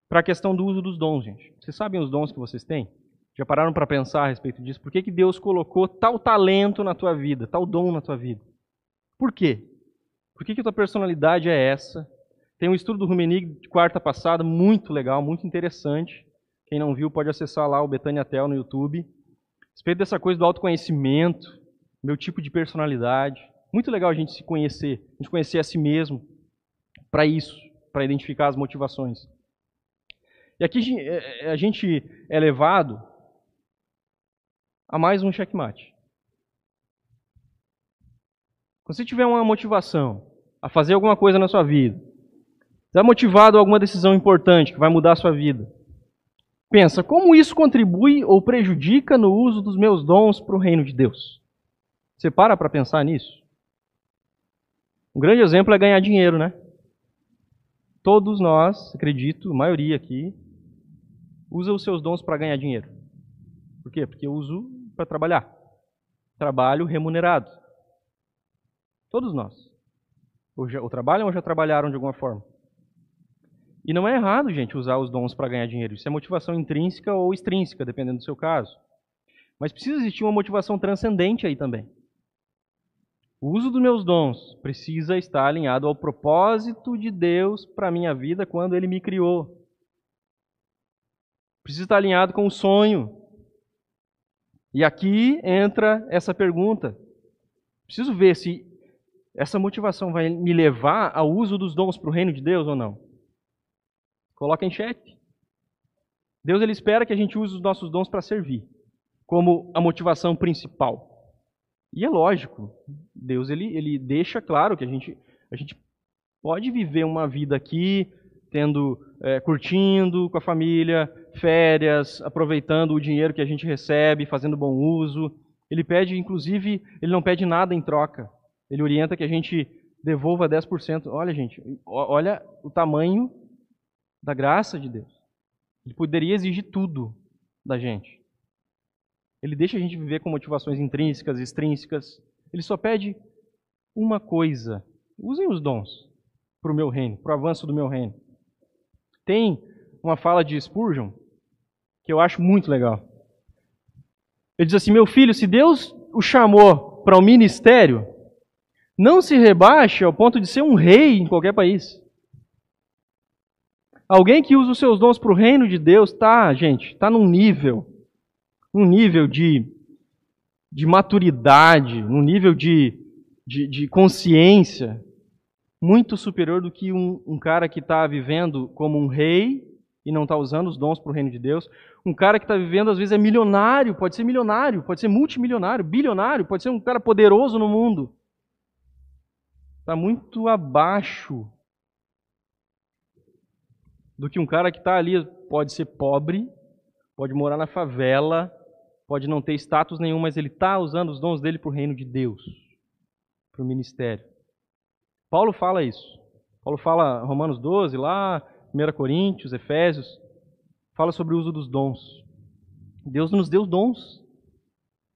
para a questão do uso dos dons, gente. Vocês sabem os dons que vocês têm? Já pararam para pensar a respeito disso? Por que, que Deus colocou tal talento na tua vida, tal dom na tua vida? Por quê? Por que, que a tua personalidade é essa? Tem um estudo do Rumenig de quarta passada, muito legal, muito interessante. Quem não viu pode acessar lá o Betânia Tel no YouTube. A respeito dessa coisa do autoconhecimento, meu tipo de personalidade. Muito legal a gente se conhecer, a gente conhecer a si mesmo para isso, para identificar as motivações. E aqui é, é, a gente é levado a mais um checkmate. Quando você tiver uma motivação a fazer alguma coisa na sua vida, está motivado a alguma decisão importante que vai mudar a sua vida, pensa como isso contribui ou prejudica no uso dos meus dons para o reino de Deus. Você para para pensar nisso? Um grande exemplo é ganhar dinheiro, né? Todos nós, acredito, a maioria aqui, usa os seus dons para ganhar dinheiro. Por quê? Porque eu uso para trabalhar. Trabalho remunerado. Todos nós. Ou, já, ou trabalham ou já trabalharam de alguma forma. E não é errado, gente, usar os dons para ganhar dinheiro. Isso é motivação intrínseca ou extrínseca, dependendo do seu caso. Mas precisa existir uma motivação transcendente aí também. O uso dos meus dons precisa estar alinhado ao propósito de Deus para a minha vida quando Ele me criou. Precisa estar alinhado com o sonho. E aqui entra essa pergunta. Preciso ver se essa motivação vai me levar ao uso dos dons para o reino de Deus ou não. Coloca em xeque. Deus ele espera que a gente use os nossos dons para servir, como a motivação principal. E é lógico, Deus ele, ele deixa claro que a gente, a gente pode viver uma vida aqui tendo, é, curtindo com a família, férias, aproveitando o dinheiro que a gente recebe, fazendo bom uso. Ele pede, inclusive, ele não pede nada em troca. Ele orienta que a gente devolva 10%. Olha, gente, olha o tamanho da graça de Deus. Ele poderia exigir tudo da gente. Ele deixa a gente viver com motivações intrínsecas, extrínsecas. Ele só pede uma coisa: usem os dons para o meu reino, para o avanço do meu reino. Tem uma fala de Spurgeon que eu acho muito legal. Ele diz assim: Meu filho, se Deus o chamou para o ministério, não se rebaixe ao ponto de ser um rei em qualquer país. Alguém que usa os seus dons para o reino de Deus está, gente, está num nível, um nível de, de maturidade, num nível de, de, de consciência, muito superior do que um, um cara que está vivendo como um rei e não está usando os dons para o reino de Deus. Um cara que está vivendo, às vezes, é milionário, pode ser milionário, pode ser multimilionário, bilionário, pode ser um cara poderoso no mundo. Está muito abaixo do que um cara que está ali, pode ser pobre, pode morar na favela, pode não ter status nenhum, mas ele está usando os dons dele para o reino de Deus, para o ministério. Paulo fala isso. Paulo fala Romanos 12, lá, 1 Coríntios, Efésios, fala sobre o uso dos dons. Deus nos deu dons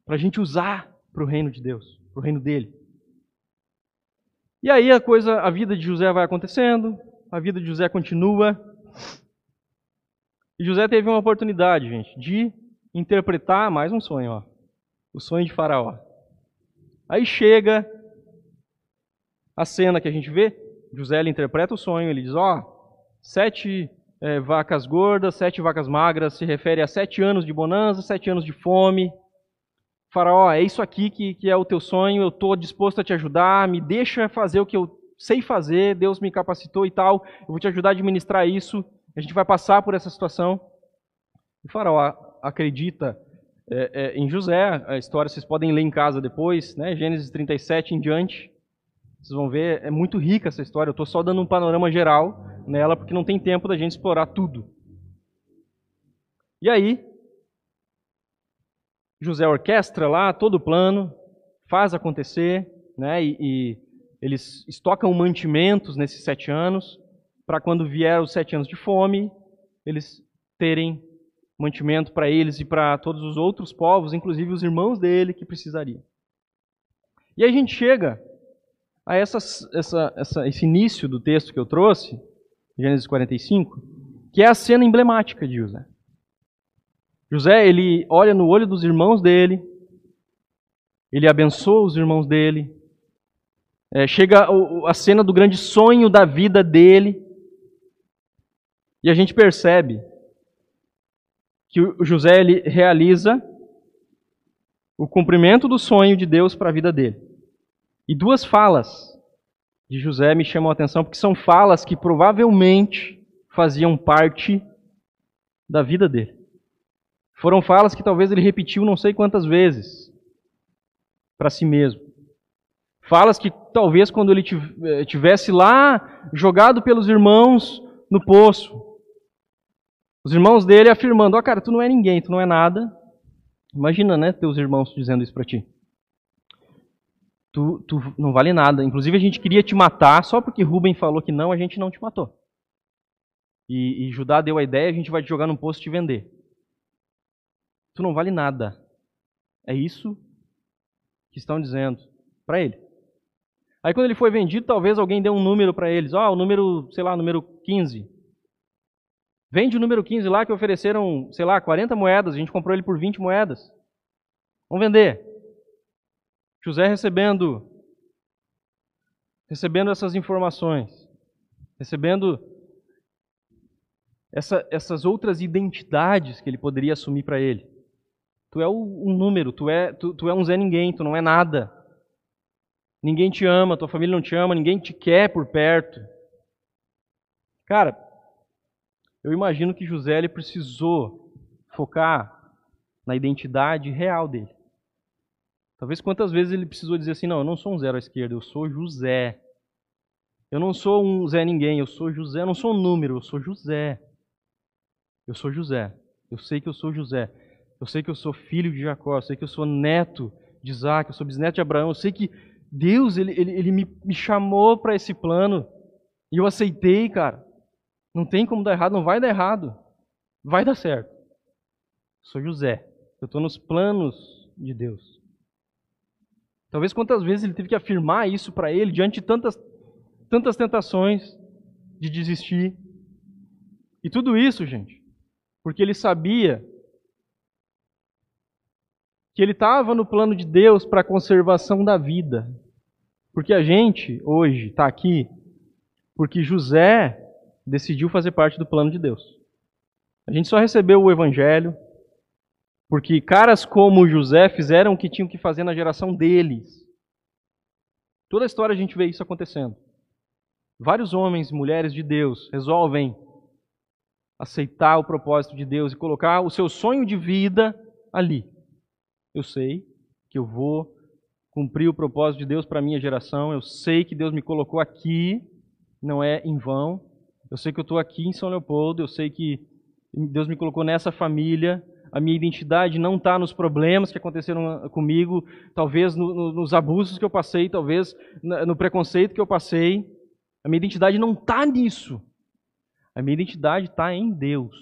para a gente usar para o reino de Deus, para o reino dele. E aí a coisa, a vida de José vai acontecendo, a vida de José continua. E José teve uma oportunidade, gente, de interpretar mais um sonho, ó, o sonho de Faraó. Aí chega a cena que a gente vê, José ele interpreta o sonho, ele diz: ó, sete é, vacas gordas, sete vacas magras, se refere a sete anos de bonança, sete anos de fome. Faraó, é isso aqui que, que é o teu sonho, eu estou disposto a te ajudar, me deixa fazer o que eu sei fazer, Deus me capacitou e tal, eu vou te ajudar a administrar isso, a gente vai passar por essa situação. E Faraó acredita é, é, em José, a história vocês podem ler em casa depois, né? Gênesis 37 em diante. Vocês vão ver, é muito rica essa história. Eu estou só dando um panorama geral nela, porque não tem tempo da gente explorar tudo. E aí, José orquestra lá todo o plano, faz acontecer, né? E, e eles estocam mantimentos nesses sete anos, para quando vier os sete anos de fome, eles terem mantimento para eles e para todos os outros povos, inclusive os irmãos dele que precisariam. E aí a gente chega a essa, essa, essa, esse início do texto que eu trouxe, Gênesis 45, que é a cena emblemática de José. José, ele olha no olho dos irmãos dele, ele abençoa os irmãos dele, é, chega a cena do grande sonho da vida dele, e a gente percebe que o José ele realiza o cumprimento do sonho de Deus para a vida dele. E duas falas de José me chamam a atenção, porque são falas que provavelmente faziam parte da vida dele. Foram falas que talvez ele repetiu não sei quantas vezes para si mesmo. Falas que talvez quando ele eh, tivesse lá jogado pelos irmãos no poço, os irmãos dele afirmando: Ó, oh, cara, tu não é ninguém, tu não é nada. Imagina, né, teus irmãos dizendo isso para ti tu, tu não vale nada. Inclusive, a gente queria te matar, só porque Rubem falou que não, a gente não te matou. E, e Judá deu a ideia, a gente vai te jogar num poço e te vender. Tu não vale nada. É isso que estão dizendo para ele. Aí quando ele foi vendido, talvez alguém dê um número para eles. Ó, oh, o número, sei lá, número 15. Vende o número 15 lá que ofereceram, sei lá, 40 moedas. A gente comprou ele por 20 moedas. Vamos vender. José recebendo recebendo essas informações, recebendo essa, essas outras identidades que ele poderia assumir para ele. Tu é um número, tu é, tu, tu é um Zé Ninguém, tu não é nada. Ninguém te ama, tua família não te ama, ninguém te quer por perto. Cara, eu imagino que José ele precisou focar na identidade real dele. Talvez quantas vezes ele precisou dizer assim: não, eu não sou um zero à esquerda, eu sou José. Eu não sou um Zé Ninguém, eu sou José. Eu não sou um número, eu sou José. Eu sou José. Eu sei que eu sou José. Eu sei que eu sou filho de Jacó. Eu sei que eu sou neto de Isaac. Eu sou bisneto de Abraão. Eu sei que Deus ele, ele, ele me, me chamou para esse plano. E eu aceitei, cara. Não tem como dar errado, não vai dar errado. Vai dar certo. Sou José. Eu estou nos planos de Deus. Talvez quantas vezes ele teve que afirmar isso para ele diante de tantas, tantas tentações de desistir. E tudo isso, gente, porque ele sabia que ele estava no plano de Deus para a conservação da vida. Porque a gente, hoje, está aqui porque José decidiu fazer parte do plano de Deus. A gente só recebeu o Evangelho, porque caras como José fizeram o que tinham que fazer na geração deles. Toda a história a gente vê isso acontecendo. Vários homens e mulheres de Deus resolvem aceitar o propósito de Deus e colocar o seu sonho de vida ali. Eu sei que eu vou cumprir o propósito de Deus para a minha geração, eu sei que Deus me colocou aqui, não é em vão. Eu sei que eu estou aqui em São Leopoldo, eu sei que Deus me colocou nessa família, a minha identidade não está nos problemas que aconteceram comigo, talvez no, no, nos abusos que eu passei, talvez no preconceito que eu passei. A minha identidade não está nisso. A minha identidade está em Deus.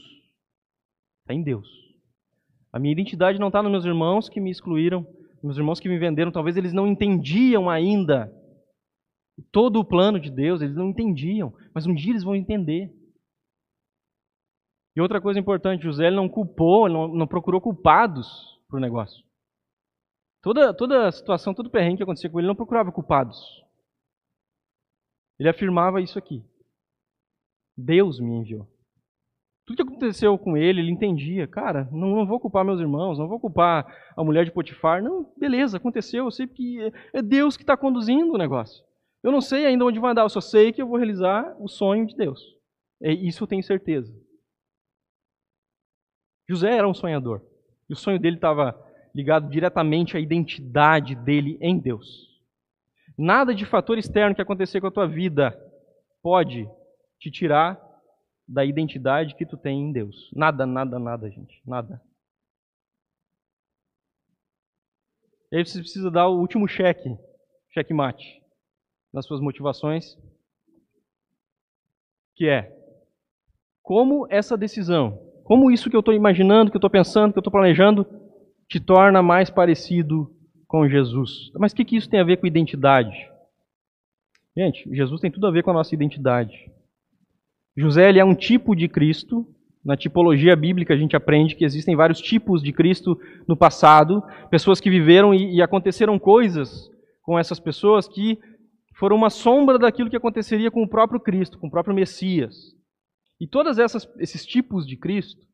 Está em Deus. A minha identidade não está nos meus irmãos que me excluíram, meus irmãos que me venderam. Talvez eles não entendiam ainda todo o plano de Deus, eles não entendiam, mas um dia eles vão entender. E outra coisa importante, José não culpou, não, não procurou culpados para o negócio. Toda, toda a situação, todo o perrengue que acontecia com ele, ele não procurava culpados. Ele afirmava isso aqui. Deus me enviou. Tudo que aconteceu com ele, ele entendia. Cara, não, não, vou culpar meus irmãos, não vou culpar a mulher de Potifar. Não, beleza, aconteceu. Eu sei que é Deus que está conduzindo o negócio. Eu não sei ainda onde vai dar, eu só sei que eu vou realizar o sonho de Deus. É, isso eu tenho certeza. José era um sonhador. E o sonho dele estava ligado diretamente à identidade dele em Deus. Nada de fator externo que acontecer com a tua vida pode te tirar da identidade que tu tem em Deus. Nada, nada, nada, gente. Nada. E aí você precisa dar o último cheque, cheque mate, nas suas motivações, que é como essa decisão como isso que eu estou imaginando, que eu estou pensando, que eu estou planejando, te torna mais parecido com Jesus? Mas o que, que isso tem a ver com identidade? Gente, Jesus tem tudo a ver com a nossa identidade. José ele é um tipo de Cristo. Na tipologia bíblica a gente aprende que existem vários tipos de Cristo no passado, pessoas que viveram e, e aconteceram coisas com essas pessoas que foram uma sombra daquilo que aconteceria com o próprio Cristo, com o próprio Messias. E todos esses tipos de Cristo,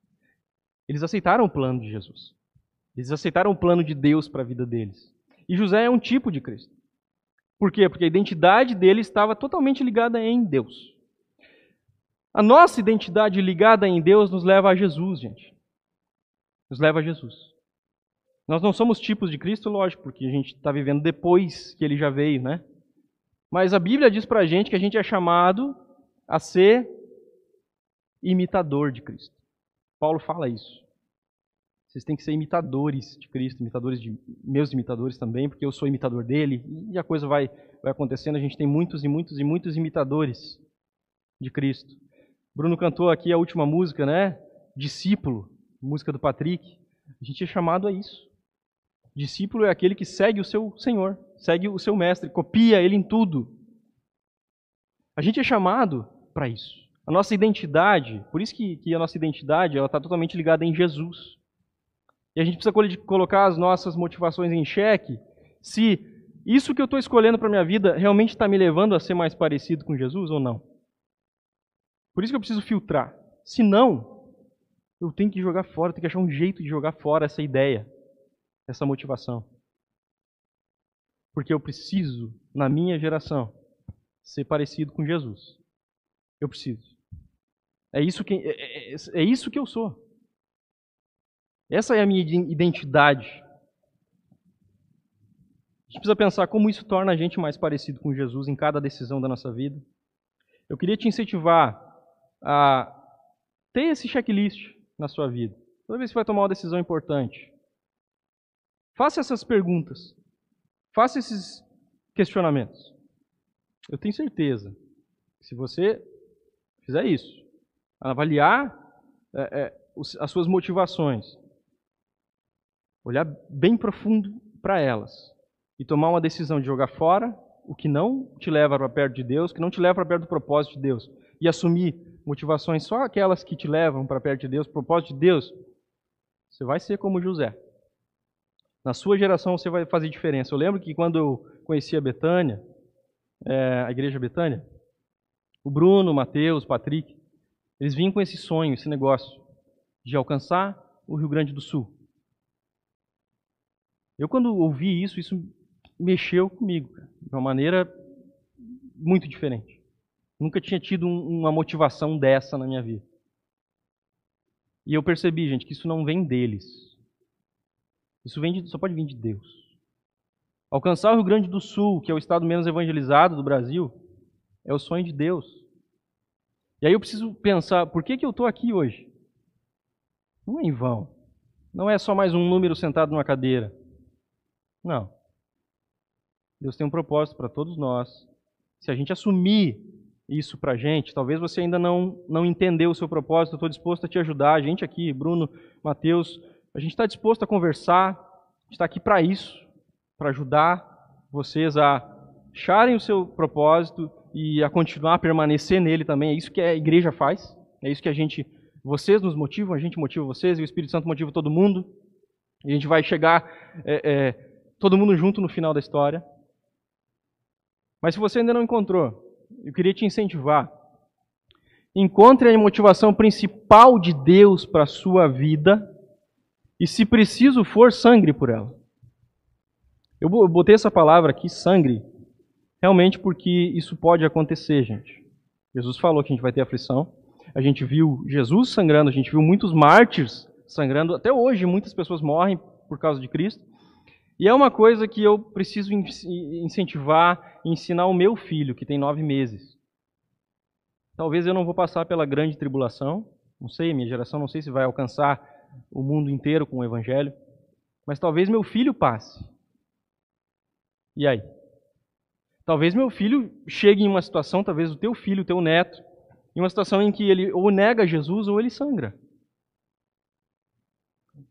eles aceitaram o plano de Jesus. Eles aceitaram o plano de Deus para a vida deles. E José é um tipo de Cristo. Por quê? Porque a identidade dele estava totalmente ligada em Deus. A nossa identidade ligada em Deus nos leva a Jesus, gente. Nos leva a Jesus. Nós não somos tipos de Cristo, lógico, porque a gente está vivendo depois que ele já veio, né? Mas a Bíblia diz para a gente que a gente é chamado a ser imitador de Cristo. Paulo fala isso. Vocês têm que ser imitadores de Cristo, imitadores de meus imitadores também, porque eu sou imitador dele, e a coisa vai, vai acontecendo. A gente tem muitos e muitos e muitos imitadores de Cristo. Bruno cantou aqui a última música, né? Discípulo, música do Patrick. A gente é chamado a isso. Discípulo é aquele que segue o seu Senhor, segue o seu mestre, copia ele em tudo. A gente é chamado para isso. A nossa identidade, por isso que, que a nossa identidade ela está totalmente ligada em Jesus. E a gente precisa colocar as nossas motivações em xeque se isso que eu estou escolhendo para minha vida realmente está me levando a ser mais parecido com Jesus ou não. Por isso que eu preciso filtrar. Se não, eu tenho que jogar fora, eu tenho que achar um jeito de jogar fora essa ideia, essa motivação. Porque eu preciso, na minha geração, ser parecido com Jesus. Eu preciso. É isso que, é, é, é isso que eu sou. Essa é a minha identidade. A gente precisa pensar como isso torna a gente mais parecido com Jesus em cada decisão da nossa vida. Eu queria te incentivar a ter esse checklist na sua vida. Toda vez que você vai tomar uma decisão importante, faça essas perguntas. Faça esses questionamentos. Eu tenho certeza que se você fizer isso, avaliar é, é, as suas motivações, olhar bem profundo para elas e tomar uma decisão de jogar fora o que não te leva para perto de Deus, que não te leva para perto do propósito de Deus, e assumir motivações só aquelas que te levam para perto de Deus, propósito de Deus, você vai ser como José. Na sua geração você vai fazer diferença. Eu lembro que quando eu conheci a Betânia, é, a igreja Betânia, o Bruno, o Mateus, o Patrick, eles vinham com esse sonho, esse negócio de alcançar o Rio Grande do Sul. Eu, quando ouvi isso, isso mexeu comigo de uma maneira muito diferente. Nunca tinha tido um, uma motivação dessa na minha vida. E eu percebi, gente, que isso não vem deles. Isso vem de, só pode vir de Deus. Alcançar o Rio Grande do Sul, que é o estado menos evangelizado do Brasil, é o sonho de Deus. E aí eu preciso pensar, por que, que eu estou aqui hoje? Não é em vão. Não é só mais um número sentado numa cadeira. Não. Deus tem um propósito para todos nós. Se a gente assumir isso para a gente, talvez você ainda não, não entendeu o seu propósito, estou disposto a te ajudar. A gente aqui, Bruno, Mateus, a gente está disposto a conversar, a gente está aqui para isso, para ajudar vocês a acharem o seu propósito e a continuar a permanecer nele também. É isso que a igreja faz, é isso que a gente, vocês nos motivam, a gente motiva vocês e o Espírito Santo motiva todo mundo. A gente vai chegar é, é, todo mundo junto no final da história. Mas se você ainda não encontrou, eu queria te incentivar. Encontre a motivação principal de Deus para a sua vida e, se preciso for, sangre por ela. Eu botei essa palavra aqui, sangre, realmente porque isso pode acontecer, gente. Jesus falou que a gente vai ter aflição. A gente viu Jesus sangrando, a gente viu muitos mártires sangrando. Até hoje, muitas pessoas morrem por causa de Cristo. E é uma coisa que eu preciso incentivar, ensinar o meu filho, que tem nove meses. Talvez eu não vou passar pela grande tribulação, não sei, minha geração não sei se vai alcançar o mundo inteiro com o evangelho, mas talvez meu filho passe. E aí? Talvez meu filho chegue em uma situação, talvez o teu filho, o teu neto, em uma situação em que ele ou nega Jesus ou ele sangra.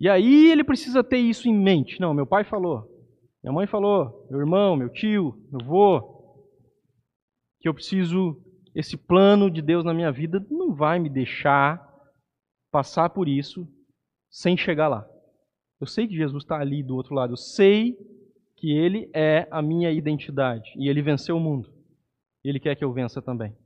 E aí ele precisa ter isso em mente. Não, meu pai falou, minha mãe falou, meu irmão, meu tio, meu avô, que eu preciso, esse plano de Deus na minha vida não vai me deixar passar por isso sem chegar lá. Eu sei que Jesus está ali do outro lado, eu sei que Ele é a minha identidade e Ele venceu o mundo. Ele quer que eu vença também.